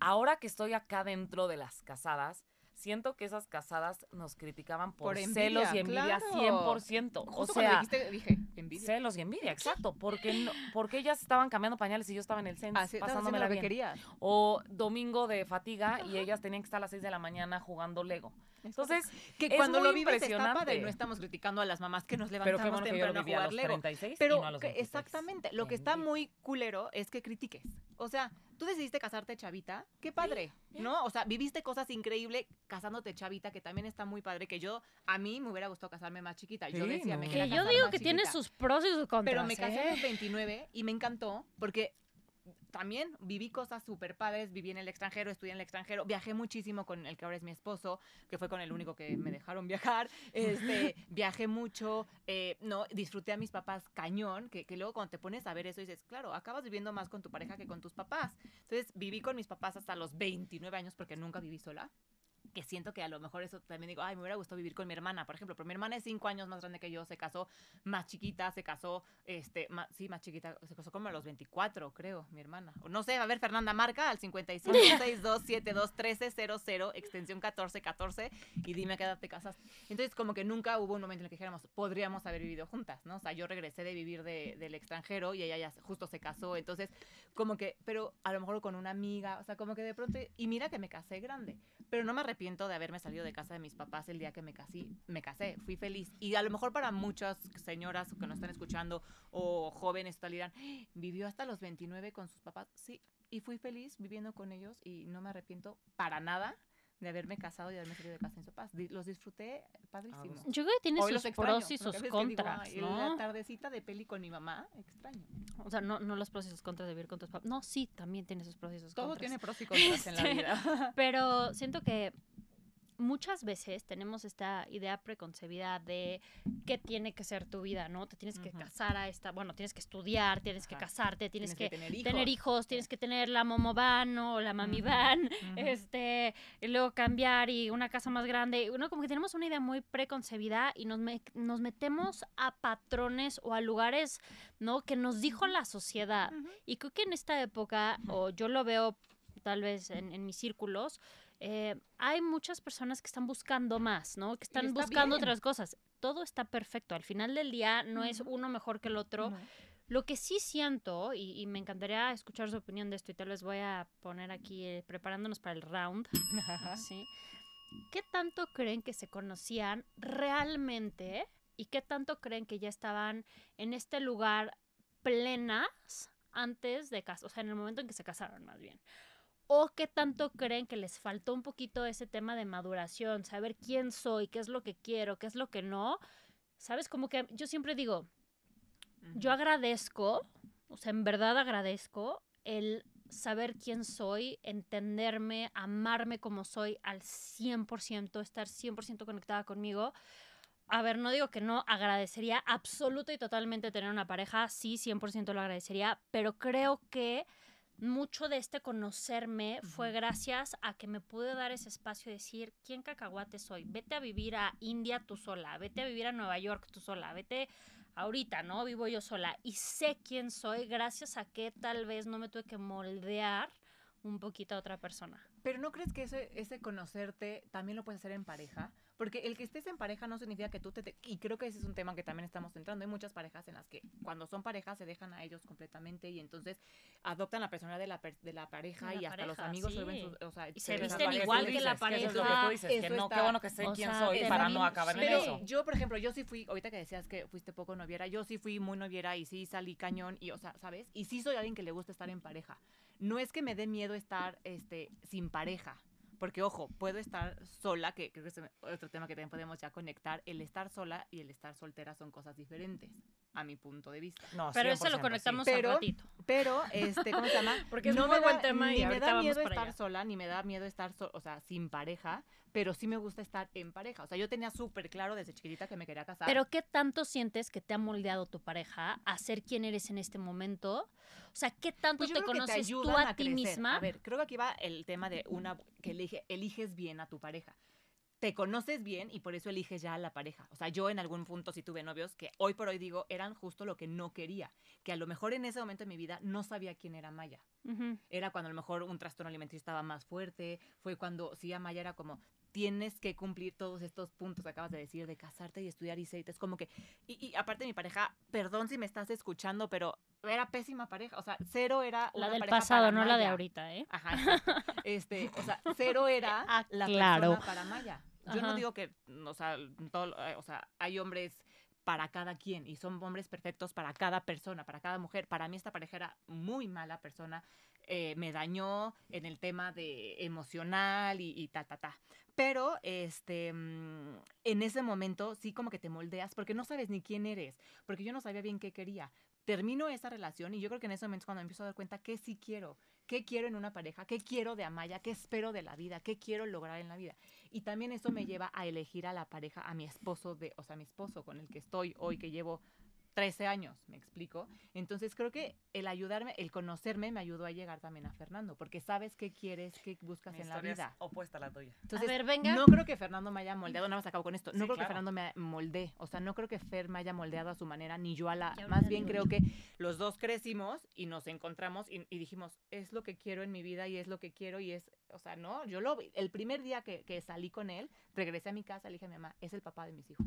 ahora que estoy acá dentro de las casadas, siento que esas casadas nos criticaban por, celos y envidia 100%. o sea, dije, envidia. Celos y envidia, exacto. Porque, no, porque ellas estaban cambiando pañales y yo estaba en el centro pasándome la. Quería. O domingo de fatiga y ellas tenían que estar a las 6 de la mañana jugando Lego. Entonces, que cuando lo vives está padre, no estamos criticando a las mamás que nos levantamos temprano a jugar Lego. pero exactamente, lo que está muy culero es que critiques. O sea, tú decidiste casarte chavita, qué padre, ¿no? O sea, viviste cosas increíbles casándote chavita, que también está muy padre, que yo, a mí me hubiera gustado casarme más chiquita. Yo decía, me Que yo digo que tiene sus pros y sus contras. Pero me casé a los 29 y me encantó porque también viví cosas súper padres, viví en el extranjero, estudié en el extranjero, viajé muchísimo con el que ahora es mi esposo, que fue con el único que me dejaron viajar, este, viajé mucho, eh, no, disfruté a mis papás cañón, que, que, luego cuando te pones a ver eso dices, claro, acabas viviendo más con tu pareja que con tus papás. Entonces viví con mis papás hasta los 29 años porque nunca viví sola que siento que a lo mejor eso también digo, ay, me hubiera gustado vivir con mi hermana, por ejemplo, pero mi hermana es cinco años más grande que yo, se casó más chiquita, se casó, este, más, sí, más chiquita, se casó como a los 24, creo, mi hermana. No sé, a ver, Fernanda, marca al 5562721300, extensión 1414, y dime a qué edad te casas. Entonces, como que nunca hubo un momento en el que dijéramos, podríamos haber vivido juntas, ¿no? O sea, yo regresé de vivir de, del extranjero y ella ya justo se casó, entonces, como que, pero a lo mejor con una amiga, o sea, como que de pronto, y mira que me casé grande, pero no me arrepiento de haberme salido de casa de mis papás el día que me casé, me casé, fui feliz. Y a lo mejor para muchas señoras que nos están escuchando o jóvenes tal dirán, vivió hasta los 29 con sus papás. Sí, y fui feliz viviendo con ellos y no me arrepiento para nada de haberme casado y haberme salido de casa en su paz. Los disfruté padrísimo. Ah, Yo creo que tiene sus pros y sus contras, ¿no? La tardecita de peli con mi mamá, extraño. O sea, no, no los pros y sus contras de vivir con tus papás. No, sí, también tiene sus pros y sus contras. Todo tiene pros y contras en la vida. Pero siento que muchas veces tenemos esta idea preconcebida de qué tiene que ser tu vida, ¿no? Te tienes que casar a esta, bueno, tienes que estudiar, tienes que casarte, tienes, que, tener, hijos. tienes que tener la momo van o la mami van, este, y luego cambiar y una casa más grande. Uno como que tenemos una idea muy preconcebida y nos, nos metemos a patrones o a lugares, ¿no? Que nos dijo la sociedad. Y creo que en esta época, o yo lo veo tal vez en, en mis círculos, eh, hay muchas personas que están buscando más, ¿no? Que están buscando otras cosas. Todo está perfecto. Al final del día no es uno mejor que el otro. Lo que sí siento, y, me encantaría escuchar su opinión de esto, y tal vez voy a poner aquí eh, preparándonos para el round. ¿sí? ¿Qué tanto creen que se conocían realmente y qué tanto creen que ya estaban en este lugar plenas antes de casar? O sea, en el momento en que se casaron, más bien o qué tanto creen que les faltó un poquito ese tema de maduración, saber quién soy, qué es lo que quiero, qué es lo que no. ¿Sabes? Como que yo siempre digo, yo agradezco, o sea, en verdad agradezco el saber quién soy, entenderme, amarme como soy al 100%, estar 100% conectada conmigo. A ver, no digo que no, agradecería absoluto y totalmente tener una pareja, sí, 100% lo agradecería, pero creo que mucho de este conocerme fue gracias a que me pude dar ese espacio de decir, ¿quién cacahuate soy? Vete a vivir a India tú sola, vete a vivir a Nueva York tú sola, vete ahorita, ¿no? Vivo yo sola y sé quién soy gracias a que tal vez no me tuve que moldear un poquito a otra persona. Pero ¿no crees que ese, ese conocerte también lo puedes hacer en pareja? Porque el que estés en pareja no significa que tú te, Y creo que ese es un tema que también estamos entrando. Hay muchas parejas en las que cuando son parejas se dejan a ellos completamente y entonces adoptan la personalidad de la, de la pareja y hasta los amigos o sea, y se visten igual que la pareja. Eso es lo que tú dices, que no, qué bueno que sé quién soy para no acabar en eso. Yo, por ejemplo, yo sí fui, ahorita que decías que fuiste poco noviera, yo sí fui muy noviera y sí salí cañón y, o sea, ¿sabes? Y sí soy alguien que le gusta estar en pareja. No es que me dé miedo estar este, sin pareja porque, ojo, puedo estar sola, que creo que es otro tema que también podemos ya conectar. El estar sola y el estar soltera son cosas diferentes, a mi punto de vista. No, pero eso lo conectamos sí. pero, ratito. Pero, este, ¿cómo se llama? Porque no me buen tema ni me da miedo estar sola, ni me da miedo estar, o sea, sin pareja, pero sí me gusta estar en pareja. O sea, yo tenía súper claro desde chiquitita que me quería casar. Pero ¿qué tanto sientes que te ha moldeado tu pareja a ser quien eres en este momento? O sea, ¿qué tanto pues te conoces tú a, ti misma? A ver, creo que aquí va el tema de una que elige, eliges bien a tu pareja te conoces bien y por eso eliges ya a la pareja. O sea, yo en algún punto sí tuve novios que hoy por hoy digo eran justo lo que no quería, que a lo mejor en ese momento de mi vida no sabía quién era Maya. Era cuando a lo mejor un trastorno alimenticio estaba más fuerte, fue cuando sí a Maya era como tienes que cumplir todos estos puntos que acabas de decir, de casarte y estudiar y Es como que, y, aparte mi pareja, perdón si me estás escuchando, pero era pésima pareja. O sea, cero era la del pasado, no la de ahorita, ¿eh? Ajá. Este, o sea, cero era ah, la persona para Maya. Yo no digo que, o sea, todo, eh, o sea, hay hombres para cada quien y son hombres perfectos para cada persona, para cada mujer. Para mí esta pareja era muy mala persona, eh, me dañó en el tema de emocional y, y ta, ta, ta. Pero este, mm, en ese momento sí como que te moldeas porque no sabes ni quién eres, porque yo no sabía bien qué quería. Termino esa relación y yo creo que en ese momento es cuando empiezo a dar cuenta que sí quiero, qué quiero en una pareja, qué quiero de Amaya, qué espero de la vida, qué quiero lograr en la vida. Y también eso me lleva a elegir a la pareja, a mi esposo, de, o sea, mi esposo con el que estoy hoy, que llevo 13 años, me explico. Entonces creo que el ayudarme, el conocerme me ayudó a llegar también a Fernando, porque sabes qué quieres, qué buscas en la vida. opuesta a la tuya. Entonces, a ver, venga. no creo que Fernando me haya moldeado, nada más acabo con esto, no creo que Fernando me molde, o sea, no creo que Fer me haya moldeado a su manera, ni yo a la, más bien creo que los dos crecimos y nos encontramos y, dijimos, es lo que quiero en mi vida y es lo que quiero y es, o sea, no, yo lo, el primer día que, que salí con él, regresé a mi casa, le dije a mi mamá, es el papá de mis hijos.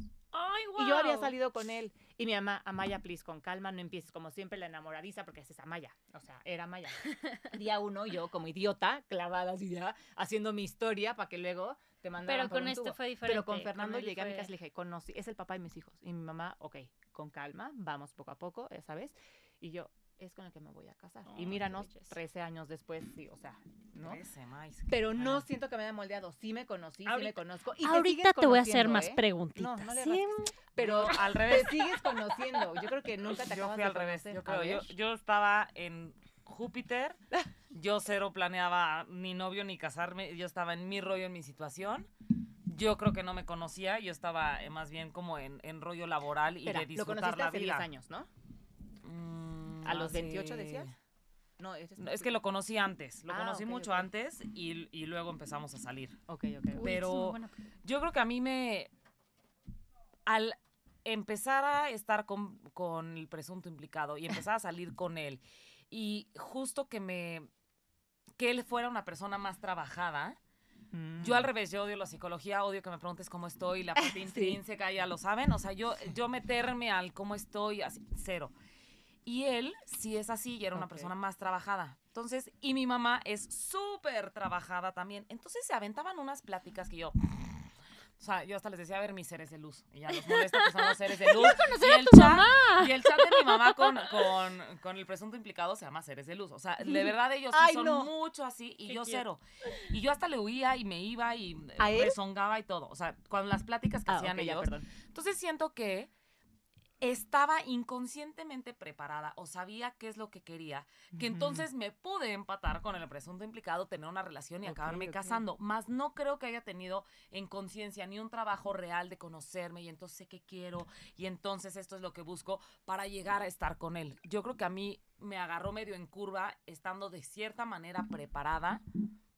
Y yo había salido con él. Y mi mamá, Amaya, please, con calma, no empieces como siempre la enamoradiza, porque es Amaya. O sea, era Amaya. Día uno, yo como idiota, clavada así ya, haciendo mi historia para que luego te mandaran Pero con este fue diferente. Pero con Fernando llegué a mi casa y le dije, conocí, es el papá de mis hijos. Y mi mamá, ok, con calma, vamos poco a poco, ¿sabes? Y yo, es con el que me voy a casar. y míranos, 13 años después, sí, o sea, ¿no? 13 más. Pero no siento que me haya moldeado. Sí me conocí, sí me conozco. Y ahorita te, voy a hacer más ¿eh? preguntitas. No, no le ¿Sí? Pero al revés. Te sigues conociendo. Yo creo que nunca te yo fui al revés. Yo, creo, yo, yo estaba en Júpiter. Yo cero planeaba ni novio ni casarme. Yo estaba en mi rollo, en mi situación. Yo creo que no me conocía. Yo estaba eh, más bien como en, en rollo laboral y de disfrutar la vida. hace 10 años, ¿no? ¿A los 28 decías? No, es, que lo conocí antes, lo ah, conocí mucho antes y, luego empezamos a salir. Ok, ok. Pero yo creo que a mí me... Al empezar a estar con, con el presunto implicado y empezar a salir con él y justo que me... que él fuera una persona más trabajada, yo al mm. revés, yo odio la psicología, odio que me preguntes cómo estoy, la parte intrínseca, ya lo saben. O sea, yo, yo meterme al cómo estoy, así, cero. Y él sí es así y era una persona más trabajada. Entonces, y mi mamá es súper trabajada también. Entonces se aventaban unas pláticas que yo... O sea, yo hasta les decía, a ver, mis seres de luz. Y ya los molesta que son los seres de luz. y, el chat, y el chat de mi mamá con, con, con, el presunto implicado se llama seres de luz. O sea, de verdad ellos son mucho así y yo cero. Y yo hasta le huía y me iba y rezongaba y todo. O sea, con las pláticas que ah, hacían ellos. Entonces siento que estaba inconscientemente preparada o sabía qué es lo que quería, que entonces me pude empatar con el presunto implicado, tener una relación y acabarme casando. Más no creo que haya tenido en conciencia ni un trabajo real de conocerme y entonces sé qué quiero y entonces esto es lo que busco para llegar a estar con él. Yo creo que a mí me agarró medio en curva estando de cierta manera preparada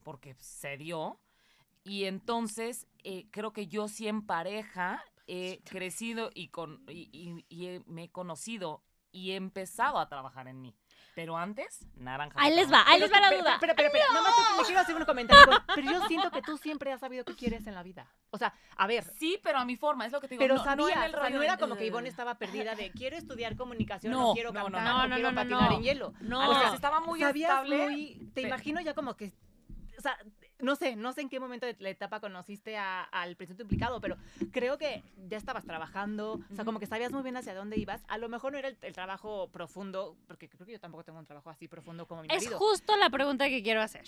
porque se dio. Y entonces eh, creo que yo sí en pareja he crecido y, con, y, me he conocido y he empezado a trabajar en mí. Pero antes, naranja. Ahí les va, ahí les va la duda. Pero, pero, pero, no. no, quiero hacer un comentario. Pero yo siento que tú siempre has sabido qué quieres en la vida. O sea, a ver. Sí, pero a mi forma, es lo que te digo. Pero sabía, no, no era como que Ivonne estaba perdida de quiero estudiar comunicación, no, quiero cantar, no, no, quiero patinar en hielo. No, o sea, estaba muy estable. Te imagino ya como que o sea, no sé, no sé en qué momento de la etapa conociste al presunto implicado, pero creo que ya estabas trabajando, o sea, como que sabías muy bien hacia dónde ibas. A lo mejor no era el, trabajo profundo, porque creo que yo tampoco tengo un trabajo así profundo como mi marido. Es justo la pregunta que quiero hacer.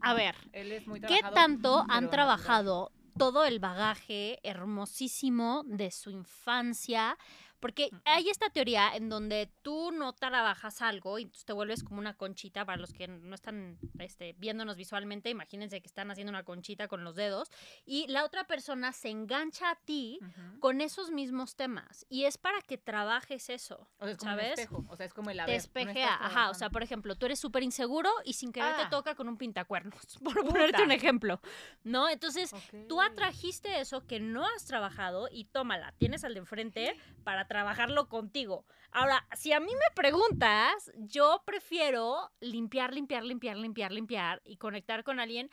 A ver, ¿qué tanto han trabajado todo el bagaje hermosísimo de su infancia Porque hay esta teoría en donde tú no trabajas algo y te vuelves como una conchita, para los que no están este, viéndonos visualmente, imagínense que están haciendo una conchita con los dedos, y la otra persona se engancha a ti con esos mismos temas. Y es para que trabajes eso. O sea, es como ¿sabes? espejo. O sea, es como el Te espejea, ajá. O sea, por ejemplo, tú eres súper inseguro y sin querer te ah. toca con un pintacuernos, por ponerte un ejemplo. ¿No? Entonces, tú atrajiste eso que no has trabajado y tómala, tienes al de enfrente para trabajarlo contigo. Ahora, si a mí me preguntas, yo prefiero limpiar, limpiar, limpiar, limpiar, limpiar y conectar con alguien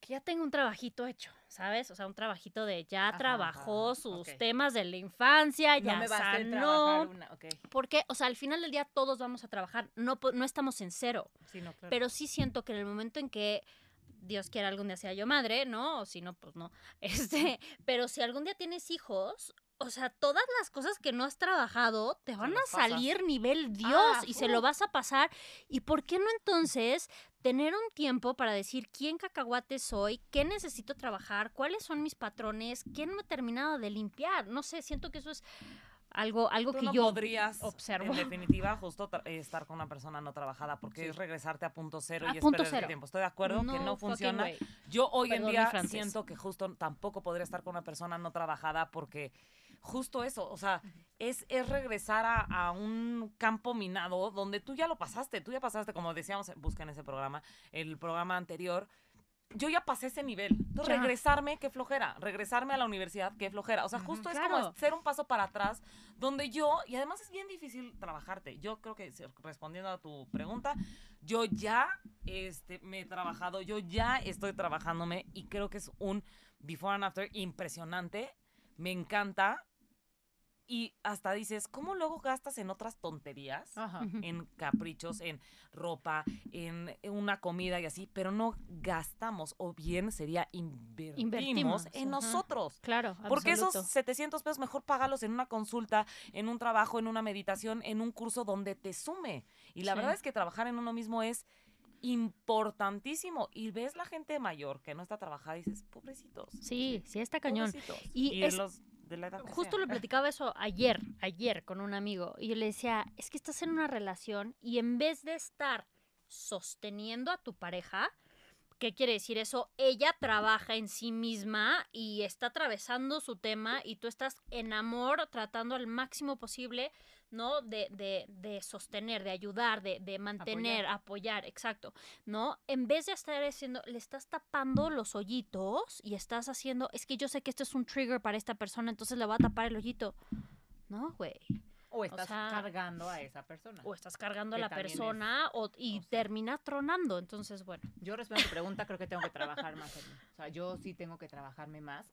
que ya tenga un trabajito hecho, ¿sabes? O sea, un trabajito de ya trabajó sus temas de la infancia, ya me sanó. Una, Porque, o sea, al final del día todos vamos a trabajar, no, no estamos en cero. Pero sí siento que en el momento en que Dios quiera algún día sea yo madre, ¿no? O si no, pues no. Este, pero si algún día tienes hijos, o sea, todas las cosas que no has trabajado te van a salir nivel Dios ah, y se lo vas a pasar. ¿Y por qué no entonces tener un tiempo para decir quién cacahuate soy, qué necesito trabajar, cuáles son mis patrones, quién me ha terminado de limpiar? No sé, siento que eso es algo, algo que yo podrías, observo. En definitiva, justo estar con una persona no trabajada, porque es regresarte a punto cero y es perder el tiempo. Estoy de acuerdo que no funciona. Yo hoy en día siento que justo tampoco podría estar con una persona no trabajada porque justo eso, o sea, es, es regresar a, a, un campo minado donde tú ya lo pasaste, tú ya pasaste, como decíamos, busca en ese programa, el programa anterior, yo ya pasé ese nivel. Entonces, regresarme, qué flojera. Regresarme a la universidad, qué flojera. O sea, justo es como ser un paso para atrás, donde yo, y además es bien difícil trabajarte. Yo creo que, respondiendo a tu pregunta, yo ya este, me he trabajado, yo ya estoy trabajándome, y creo que es un before and after impresionante. Me encanta y hasta dices, ¿cómo luego gastas en otras tonterías? En caprichos, en ropa, en una comida y así, pero no gastamos, o bien sería invertimos, en nosotros. Claro, Porque esos 700 pesos mejor págalos en una consulta, en un trabajo, en una meditación, en un curso donde te sume. Y la verdad es que trabajar en uno mismo es importantísimo. Y ves la gente mayor que no está trabajada y dices, pobrecitos. Sí, sí, está cañón. Y, los Justo lo platicaba eso ayer, ayer con un amigo, y yo le decía, es que estás en una relación y en vez de estar sosteniendo a tu pareja, ¿Qué quiere decir eso? Ella trabaja en sí misma y está atravesando su tema y tú estás en amor tratando al máximo posible ¿no? De, de, de sostener, de ayudar, de, de mantener, apoyar. exacto, ¿no? En vez de estar haciendo, le estás tapando los hoyitos y estás haciendo, es que yo sé que esto es un trigger para esta persona, entonces le va a tapar el hoyito. No, güey. O estás cargando a esa persona. O estás cargando a la persona o, y termina tronando. Entonces, bueno. Yo respondo a tu pregunta, creo que tengo que trabajar más. o sea, yo sí tengo que trabajarme más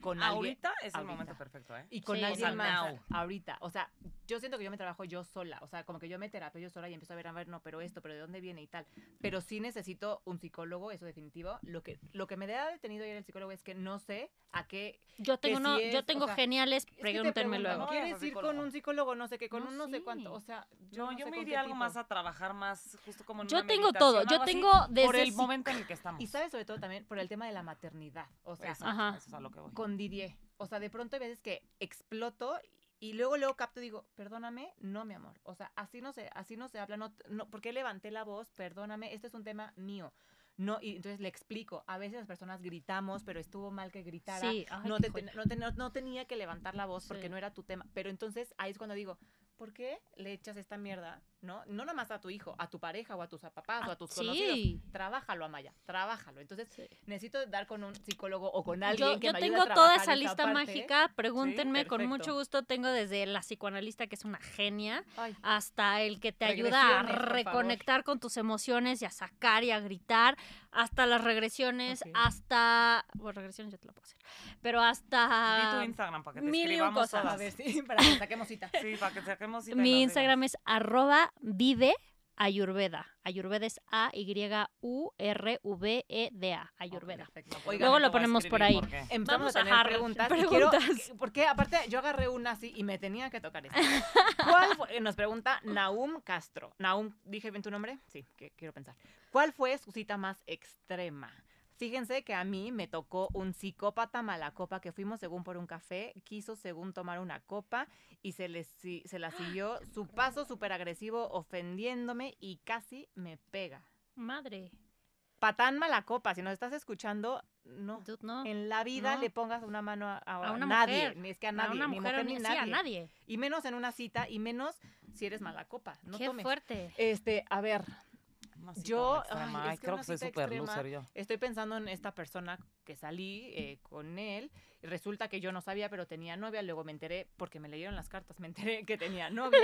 con ahorita es el momento perfecto, ¿eh? Y con alguien más ahorita. O sea, yo siento que yo me trabajo yo sola. O sea, como que yo me terapio yo sola y empiezo a ver, a ver, no, pero esto, pero de dónde viene y tal. Pero sí necesito un psicólogo, eso definitivo. Lo que, lo que me ha detenido ir el psicólogo es que no sé a qué. Yo tengo, no, yo tengo geniales, pregúntenme luego. ¿no? ¿Quieres ir con un psicólogo? No sé qué, con un no sé cuánto. O sea, yo, yo me iría algo más a trabajar más, justo como en Yo tengo todo. Yo tengo desde. Por el momento en el que estamos. Y sabes, sobre todo también por el tema de la maternidad. O sea, eso es a lo que voy. Con Didier. O sea, de pronto hay veces que exploto y luego luego capto y digo, perdóname, no mi amor. O sea, así no se, así no se habla, no, no, ¿por qué levanté la voz? Perdóname, este es un tema mío. No, y entonces le explico, a veces las personas gritamos, pero estuvo mal que gritara. no, no, tenía que levantar la voz porque no era tu tema. Pero entonces ahí es cuando digo, ¿por qué le echas esta mierda ¿no? No nada más a tu hijo, a tu pareja o a tus papás o a tus conocidos. Trabájalo, Amaya, trabájalo. Entonces, necesito dar con un psicólogo o con alguien que me ayude a Yo tengo toda esa lista mágica, pregúntenme, con mucho gusto tengo desde la psicoanalista que es una genia, hasta el que te ayuda a reconectar con tus emociones y a sacar y a gritar, hasta las regresiones, hasta bueno, regresiones ya te lo puedo hacer, pero hasta tu Instagram para que te mil cosas. A ver, sí, para que saquemos cita. Sí, para que saquemos cita. Mi Instagram es arroba Vive Ayurveda. Ayurveda es A-Y-U-R-V-E-D-A. Ayurveda. Luego lo ponemos por ahí. Empezamos a tener preguntas. porque aparte yo agarré una así y me tenía que tocar esta. ¿Cuál fue? Nos pregunta Naum Castro. Naum, ¿dije bien tu nombre? Sí, que quiero pensar. ¿Cuál fue su cita más extrema? Fíjense que a mí me tocó un psicópata mala copa que fuimos según por un café, quiso según tomar una copa y se, le, se la siguió su paso súper agresivo ofendiéndome y casi me pega. Madre. Patán mala copa, si nos estás escuchando, no. En la vida le pongas una mano a, una nadie, ni es que a nadie, a una mujer, ni, nadie. a nadie. Y menos en una cita, y menos si eres mala copa. No Qué fuerte. Este, a ver, yo creo que soy súper loser yo. Estoy pensando en esta persona que salí eh, con él. Y resulta que yo no sabía, pero tenía novia. Luego me enteré, porque me leyeron las cartas, me enteré que tenía novia.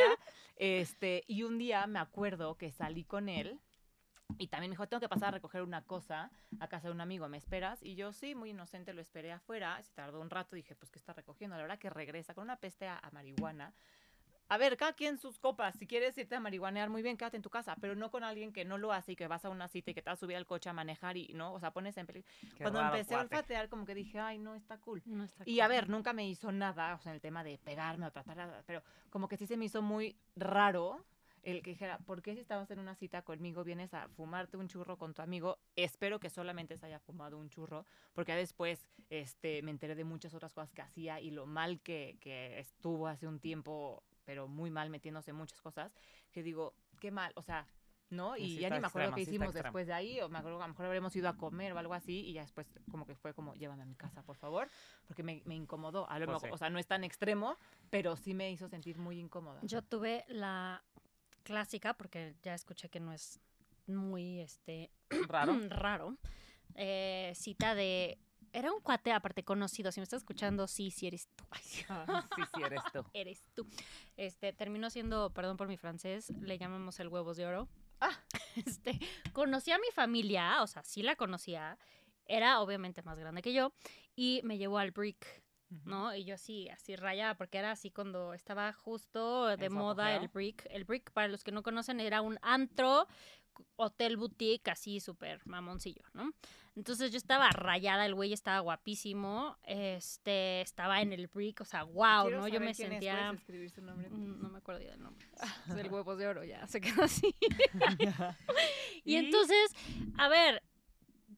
este, y un día me acuerdo que salí con él. Y también me dijo, tengo que pasar a recoger una cosa a casa de un amigo, ¿me esperas? Y yo, sí, muy inocente, lo esperé afuera. Se tardó un rato, dije, pues, ¿qué está recogiendo? La verdad que regresa con una peste a marihuana a ver, cada quien sus copas. Si quieres irte a marihuanear, muy bien, quédate en tu casa, pero no con alguien que no lo hace y que vas a una cita y que te vas a subir al coche a manejar y, ¿no? O sea, pones en peligro. Cuando empecé a olfatear, como que dije, ay, no, está cool. y a ver, nunca me hizo nada, o sea, en el tema de pegarme o tratar, pero como que sí se me hizo muy raro el que dijera, ¿por qué si estabas en una cita conmigo vienes a fumarte un churro con tu amigo? Espero que solamente se haya fumado un churro, porque después este, me enteré de muchas otras cosas que hacía y lo mal que, que estuvo hace un tiempo pero muy mal metiéndose en muchas cosas, que digo, qué mal, o sea, ¿no? Y ya ni me acuerdo qué hicimos después de ahí, o me acuerdo a lo mejor habremos ido a comer o algo así, y ya después como que fue como, llévame a mi casa, por favor, porque me, me incomodó. A lo pues mejor, o sea, no es tan extremo, pero sí me hizo sentir muy incómoda. Yo tuve la clásica, porque ya escuché que no es muy, este, raro, raro eh, cita de era un cuate aparte conocido. Si me estás escuchando, sí, sí eres tú. Ah, sí, sí eres tú. eres tú. Este, terminó siendo, perdón por mi francés, le llamamos el huevos de oro. Ah. Este, conocí a mi familia, o sea, sí la conocía. Era obviamente más grande que yo. Y me llevó al Brick. ¿no? Y yo así, así rayada, porque era así cuando estaba justo de moda el brick. El brick, para los que no conocen, era un antro, hotel boutique, así súper mamoncillo, ¿no? Entonces yo estaba rayada, el güey estaba guapísimo, este, estaba en el brick, o sea, wow, ¿no? Yo me sentía... escribir su nombre? Mm, no me acuerdo del nombre. Es el huevos de oro, ya, se quedó así. y, entonces, a ver,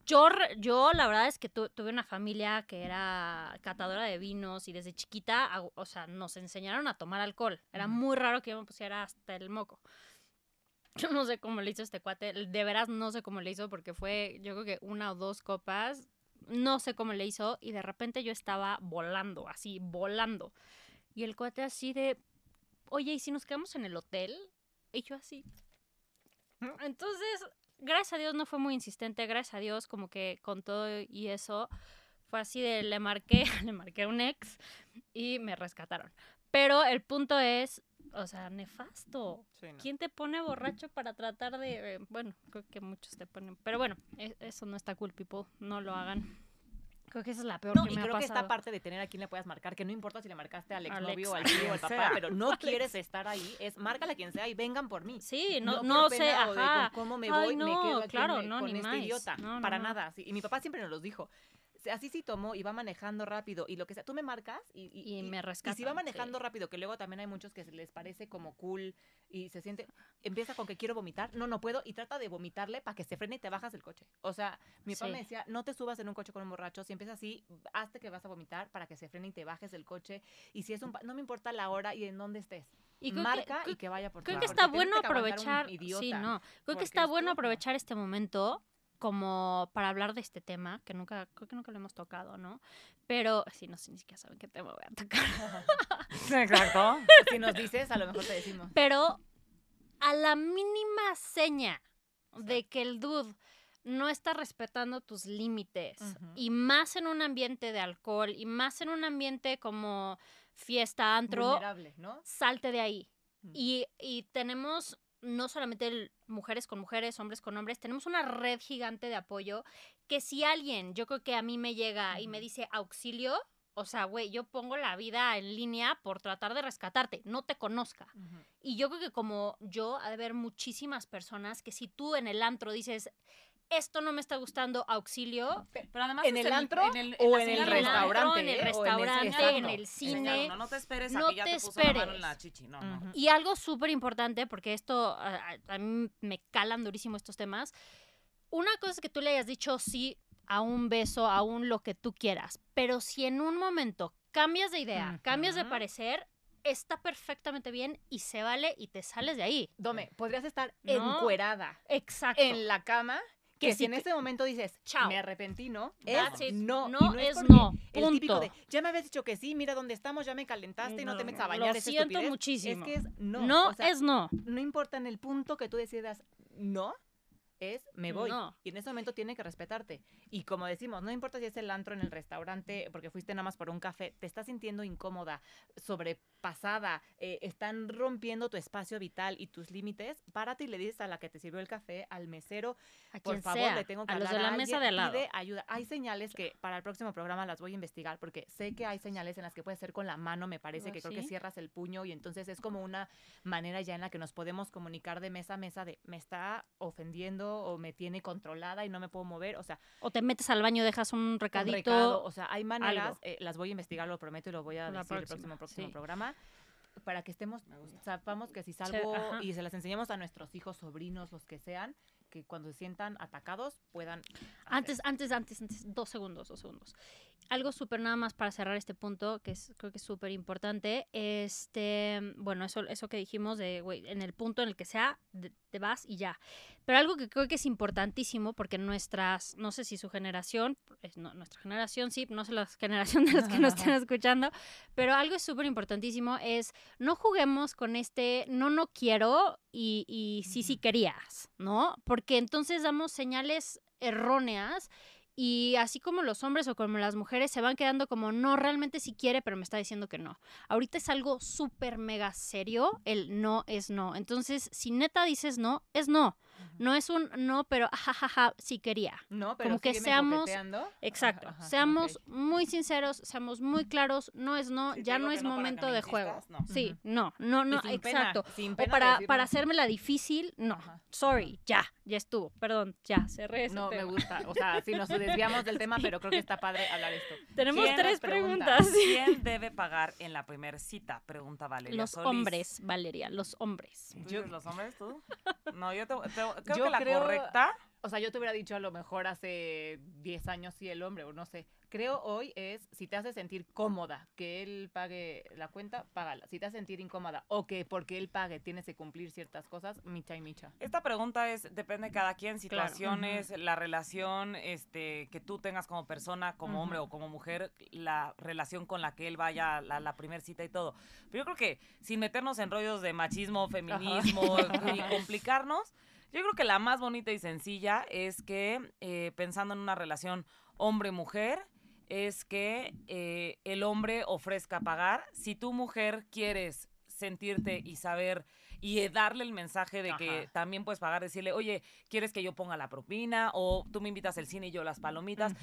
yo, yo la verdad es que tuve una familia que era catadora de vinos y desde chiquita, o sea, nos enseñaron a tomar alcohol. Era muy raro que yo me pusiera hasta el moco. Yo no sé cómo le hizo este cuate, de veras no sé cómo le hizo porque fue, yo creo que una o dos copas, no sé cómo le hizo y de repente yo estaba volando, así, volando. Y el cuate así de, oye, ¿y si nos quedamos en el hotel? Y yo así. Entonces, gracias a Dios no fue muy insistente, gracias a Dios como que con todo y eso fue así de le marqué, le marqué a un ex y me rescataron. Pero el punto es, o sea, nefasto. ¿Quién te pone borracho para tratar de... Eh, bueno, creo que muchos te ponen... Pero bueno, e, eso no está cool, people. No lo hagan. Creo que esa es la peor que me y creo que esta parte de tener a quien le puedas marcar, que no importa si le marcaste al exnovio, al tío, al papá, pero no quieres estar ahí, es márcale a quien sea y vengan por mí. Sí, no, no, sé, ajá. cómo me voy, me quedo aquí claro, no, con este idiota. para nada. Y mi papá siempre nos los dijo así sí tomó y va manejando rápido y lo que sea, tú me marcas y, y, me rescatas. Y si va manejando rápido, que luego también hay muchos que les parece como cool y se siente, empieza con que quiero vomitar, no, no puedo y trata de vomitarle para que se frene y te bajas del coche. O sea, mi papá me decía, no te subas en un coche con un borracho, si empieza así, hazte que vas a vomitar para que se frene y te bajes del coche y si es un, no me importa la hora y en dónde estés. Y marca y que vaya por Creo que está bueno aprovechar, sí, no, creo que está bueno aprovechar este momento como para hablar de este tema, que nunca, creo que nunca lo hemos tocado, ¿no? Pero, sí, no sé ni siquiera saben qué tema voy a tocar. Exacto. si nos dices, a lo mejor te decimos. Pero a la mínima seña de que el dude no está respetando tus límites, y más en un ambiente de alcohol, y más en un ambiente como fiesta, antro, ¿no? salte de ahí. Y, y tenemos no solamente mujeres con mujeres, hombres con hombres, tenemos una red gigante de apoyo que si alguien, yo creo que a mí me llega y me dice auxilio, o sea, güey, yo pongo la vida en línea por tratar de rescatarte, no te conozca. Y yo creo que como yo, ha de haber muchísimas personas que si tú en el antro dices, esto no me está gustando, auxilio. Pero además en el antro o en el restaurante. En el restaurante, en el cine. No, te esperes a que ya te, puso la mano en la chichi. No, no. Y algo súper importante, porque esto a, mí me calan durísimo estos temas. Una cosa es que tú le hayas dicho sí a un beso, a un lo que tú quieras. Pero si en un momento cambias de idea, cambias de parecer, está perfectamente bien y se vale y te sales de ahí. Dome, podrías estar encuerada. Exacto. En la cama que, si en este momento dices, Chao. me arrepentí, ¿no? Es no. No, es, no. El típico de, ya me habías dicho que sí, mira dónde estamos, ya me calentaste y no te metes a bañar. Lo siento muchísimo. Es que es no. No es no. No importa en el punto que tú decidas no, es me voy. Y en ese momento tiene que respetarte. Y como decimos, no importa si es el antro en el restaurante, porque fuiste nada más por un café, te estás sintiendo incómoda, sobrepasada, eh, están rompiendo tu espacio vital y tus límites, párate y le dices a la que te sirvió el café, al mesero, a por favor, le tengo que a los de la mesa de al lado. Pide ayuda. Hay señales que para el próximo programa las voy a investigar, porque sé que hay señales en las que puede ser con la mano, me parece, que creo que cierras el puño y entonces es como una manera ya en la que nos podemos comunicar de mesa a mesa de me está ofendiendo o me tiene controlada y no me puedo mover, o sea... O te metes al baño, dejas un recadito. o sea, hay maneras, eh, las voy a investigar, lo prometo y lo voy a decir el próximo, próximo programa para que estemos, sepamos que si salgo y se las enseñamos a nuestros hijos, sobrinos, los que sean, que cuando se sientan atacados puedan... Antes, antes, antes, antes, dos segundos, dos segundos algo súper nada más para cerrar este punto, que es, creo que es súper importante. Este, bueno, eso, eso que dijimos de, güey, en el punto en el que sea, te vas y ya. Pero algo que creo que es importantísimo, porque nuestras, no sé si su generación, es, nuestra generación sí, no sé la generación de los que nos estén escuchando, pero algo es súper importantísimo es no juguemos con este no, no quiero y, y sí, sí querías, ¿no? Porque entonces damos señales erróneas y así como los hombres o como las mujeres se van quedando como, no, realmente sí quiere, pero me está diciendo que no. Ahorita es algo súper mega serio, el no es no. Entonces, si neta dices no, es no. No es un no, pero jajaja, sí quería. No, pero como que seamos exacto, seamos muy sinceros, seamos muy claros, no es no, ya no es momento de juego. Sí, no, no, no, exacto. o para para hacerme la difícil, no. Sorry, ya, ya estuvo. Perdón, ya cerré No me gusta, o sea, si nos desviamos del tema, pero creo que está padre hablar esto. Tenemos tres preguntas. ¿Quién debe pagar en la primera cita? Pregunta Valeria Los hombres, Valeria, los hombres. ¿Los hombres tú? No, yo te creo que la correcta. O sea, yo te hubiera dicho a lo mejor hace 10 años sí el hombre, o no sé. Creo hoy es si te hace sentir cómoda que él pague la cuenta, págala. Si te hace sentir incómoda o que porque él pague tienes que cumplir ciertas cosas, micha y micha. Esta pregunta es, depende de cada quien, situaciones, la relación este, que tú tengas como persona, como hombre o como mujer, la relación con la que él vaya a la, la primera cita y todo. Pero yo creo que sin meternos en rollos de machismo, feminismo y complicarnos yo creo que la más bonita y sencilla es que, eh, pensando en una relación hombre-mujer, es que eh, el hombre ofrezca pagar. Si tu mujer quieres sentirte y saber y eh, darle el mensaje de que también puedes pagar, decirle, oye, ¿quieres que yo ponga la propina? O tú me invitas al cine y yo las palomitas.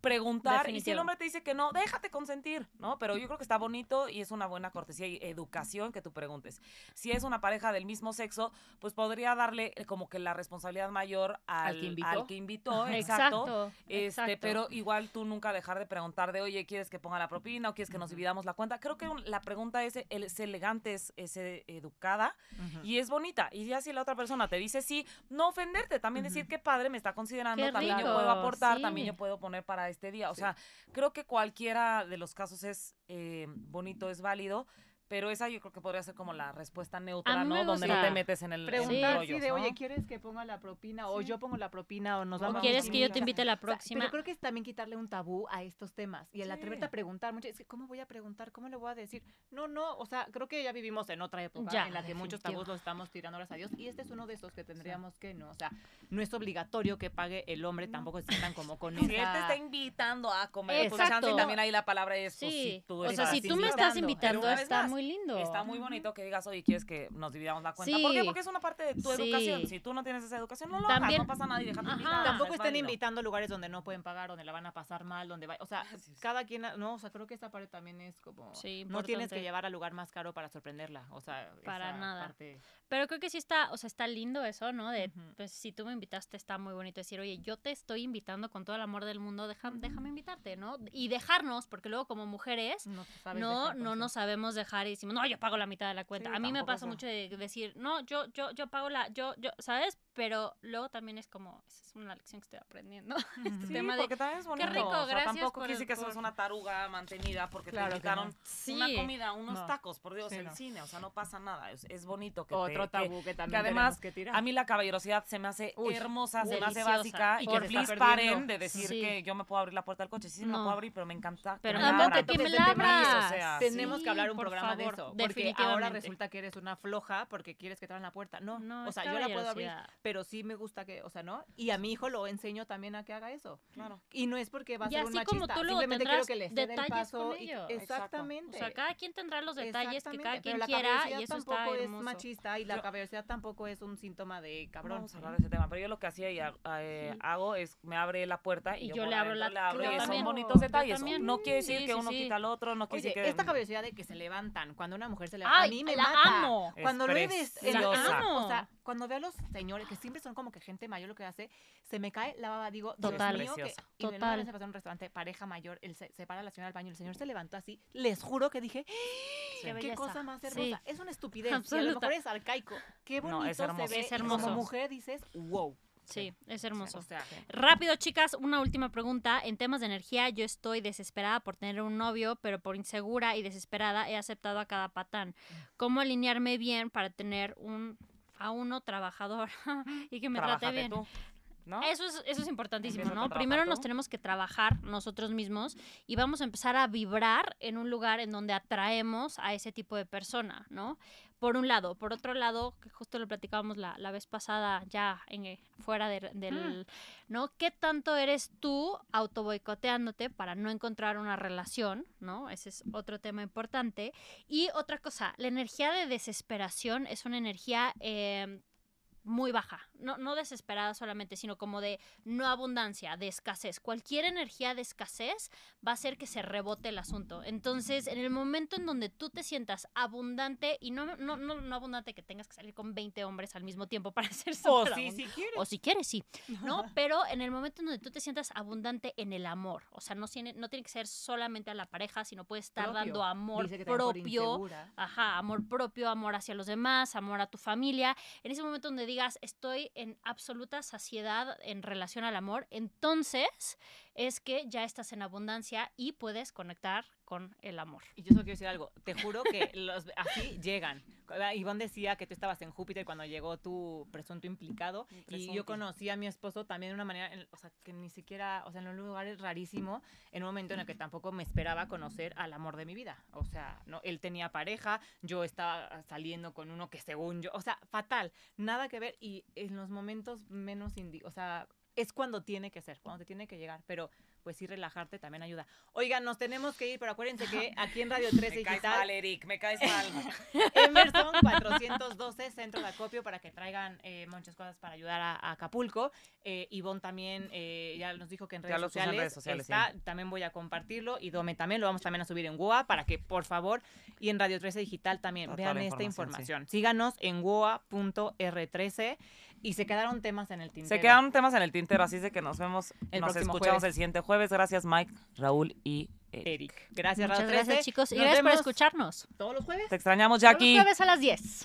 Preguntar, y si el hombre te dice que no, déjate consentir, ¿no? Pero yo creo que está bonito y es una buena cortesía y educación que tú preguntes. Si es una pareja del mismo sexo, pues podría darle eh, como que la responsabilidad mayor al, que invitó. exacto. Este, Pero igual tú nunca dejar de preguntar de, oye, ¿quieres que ponga la propina o quieres que nos dividamos la cuenta? Creo que la pregunta es, es elegante, es, es educada y es bonita. Y ya si la otra persona te dice sí, no ofenderte, también decir que padre me está considerando, también yo puedo aportar, también yo puedo poner para este día. O sea, creo que cualquiera de los casos es eh, bonito, es válido. Pero esa yo creo que podría ser como la respuesta neutra, ¿no? Donde no te metes en el Preguntar sí, de, oye, ¿quieres que ponga la propina? O yo pongo la propina o nos vamos ¿O quieres que yo te invite la próxima? pero creo que es también quitarle un tabú a estos temas. Y el atreverte a preguntar, mucho, ¿cómo voy a preguntar? ¿Cómo le voy a decir? No, no, o sea, creo que ya vivimos en otra época en la que muchos tabús los estamos tirando, gracias a Dios. Y este es uno de esos que tendríamos que, ¿no? O sea, no es obligatorio que pague el hombre, tampoco se sientan como con Si él te está invitando a comer, pues chance y también ahí la palabra es, pues, sí. tú O sea, si tú me estás invitando, está muy lindo. Está muy bonito que digas, oye, ¿quieres que nos dividamos la cuenta? ¿Por qué? Porque es una parte de tu educación. Si tú no tienes esa educación, no lo hagas, no pasa nada y déjate invitar. Tampoco estén invitando a lugares donde no pueden pagar, donde la van a pasar mal, donde va, o sea, cada quien, no, o sea, creo que esta parte también es como, no tienes que llevar al lugar más caro para sorprenderla, o sea, para nada. Pero creo que sí está, o sea, está lindo eso, ¿no? De, pues si tú me invitaste, está muy bonito decir, oye, yo te estoy invitando con todo el amor del mundo, déjame invitarte, ¿no? Y dejarnos, porque luego como mujeres, no, no, no nos sabemos dejar y decimos, no, yo pago la mitad de la cuenta. a mí me pasa mucho de decir, no, yo, yo, yo pago la, yo, yo, ¿sabes? Pero luego también es como, es una lección que estoy aprendiendo. este sí, tema porque también es bonito. Qué rico, o sea, gracias Tampoco quise que sos una taruga mantenida porque te invitaron una comida, unos tacos, por Dios, en el cine. O sea, no pasa nada. Es, bonito que Otro tabú que, también además, que tirar. a mí la caballerosidad se me hace hermosa, se me hace básica. Y que please paren de decir que yo me puedo abrir la puerta del coche. Sí, sí, me puedo abrir, pero me encanta pero tampoco que me la O sea, tenemos que hablar un programa de eso. Porque ahora resulta que eres una floja porque quieres que te abran la puerta. No, no o sea, yo la puedo abrir, pero sí me gusta que, o sea, ¿no? Y a mi hijo lo enseño también a que haga eso. Claro. Y no es porque va a ser un machista, como tú simplemente quiero que le dé el paso. Y, exactamente. O sea, cada quien tendrá los detalles que cada quien quiera y eso tampoco es machista y la caballerosidad tampoco es un síntoma de cabrón. Vamos a hablar de ese tema, pero yo lo que hacía y eh, hago es me abre la puerta y, yo, le abro la puerta. Son bonitos detalles. No quiere decir que uno quita al otro, no quiere decir que esta caballerosidad de que se levantan cuando una mujer se levanta, a mí me mata. Cuando lo ves, la amo. O sea, cuando veo a los señores, que siempre son como que gente mayor lo que hace, se me cae la baba, digo, Total. Dios mío, que, y Total. Y se pasó en un restaurante, pareja mayor, él se, se, para la señora al baño, el señor se levantó así, les juro que dije, qué, cosa más hermosa. Es una estupidez, a lo mejor es arcaico. Qué bonito se ve. Es hermoso. Como mujer dices, wow. Sí, es hermoso. Rápido, chicas, una última pregunta. En temas de energía, yo estoy desesperada por tener un novio, pero por insegura y desesperada he aceptado a cada patán. ¿Cómo alinearme bien para tener un a uno trabajador y que me trate bien. Eso es, eso es importantísimo, ¿no? Primero nos tenemos que trabajar nosotros mismos y vamos a empezar a vibrar en un lugar en donde atraemos a ese tipo de persona, ¿no? Por un lado. Por otro lado, que justo lo platicábamos la, la vez pasada ya en, eh, fuera del, ¿no? ¿Qué tanto eres tú auto boicoteándote para no encontrar una relación, ¿no? Ese es otro tema importante. Y otra cosa, la energía de desesperación es una energía eh, muy baja, no, no desesperada solamente, sino como de no abundancia, de escasez. Cualquier energía de escasez va a hacer que se rebote el asunto. Entonces, en el momento en donde tú te sientas abundante, y no, no, no, no abundante que tengas que salir con 20 hombres al mismo tiempo para hacer O si quieres. O si quieres, sí. ¿No? Pero en el momento en donde tú te sientas abundante en el amor, o sea, no tiene, no tiene que ser solamente a la pareja, sino puede estar dando amor propio. Ajá, amor propio, amor hacia los demás, amor a tu familia. En ese momento donde digas, estoy en absoluta saciedad en relación al amor, entonces es que ya estás en abundancia y puedes conectar con el amor. Y yo solo quiero decir algo, te juro que los así llegan. Ivonne decía que tú estabas en Júpiter cuando llegó tu presunto implicado y yo conocí a mi esposo también de una manera, o sea, que ni siquiera, o sea, en un lugar rarísimo, en un momento en el que tampoco me esperaba conocer al amor de mi vida. O sea, no, él tenía pareja, yo estaba saliendo con uno que según yo, o sea, fatal, nada que ver y en los momentos menos, indi o sea, es cuando tiene que ser, cuando te tiene que llegar, pero pues sí relajarte también ayuda. Oigan, nos tenemos que ir, pero acuérdense que aquí en Radio 13 me Caes mal, Eric, me caes mal. Emerson 412, Centro de Acopio, para que traigan eh, muchas cosas para ayudar a, Acapulco. Eh, Ivonne también eh, ya nos dijo que en redes, sociales, está, también voy a compartirlo. Y Dome también, lo vamos también a subir en WOA para que, por favor, y en Radio 13 Digital también vean esta información. Síganos en woa.r13. Y se quedaron temas en el tintero. Se quedaron temas en el tintero, así es de que nos vemos, el nos escuchamos el siguiente jueves. Gracias Mike, Raúl y Eric. Gracias, Muchas gracias chicos y gracias por escucharnos. Todos los jueves. Te extrañamos, Jackie. Todos los jueves a las 10.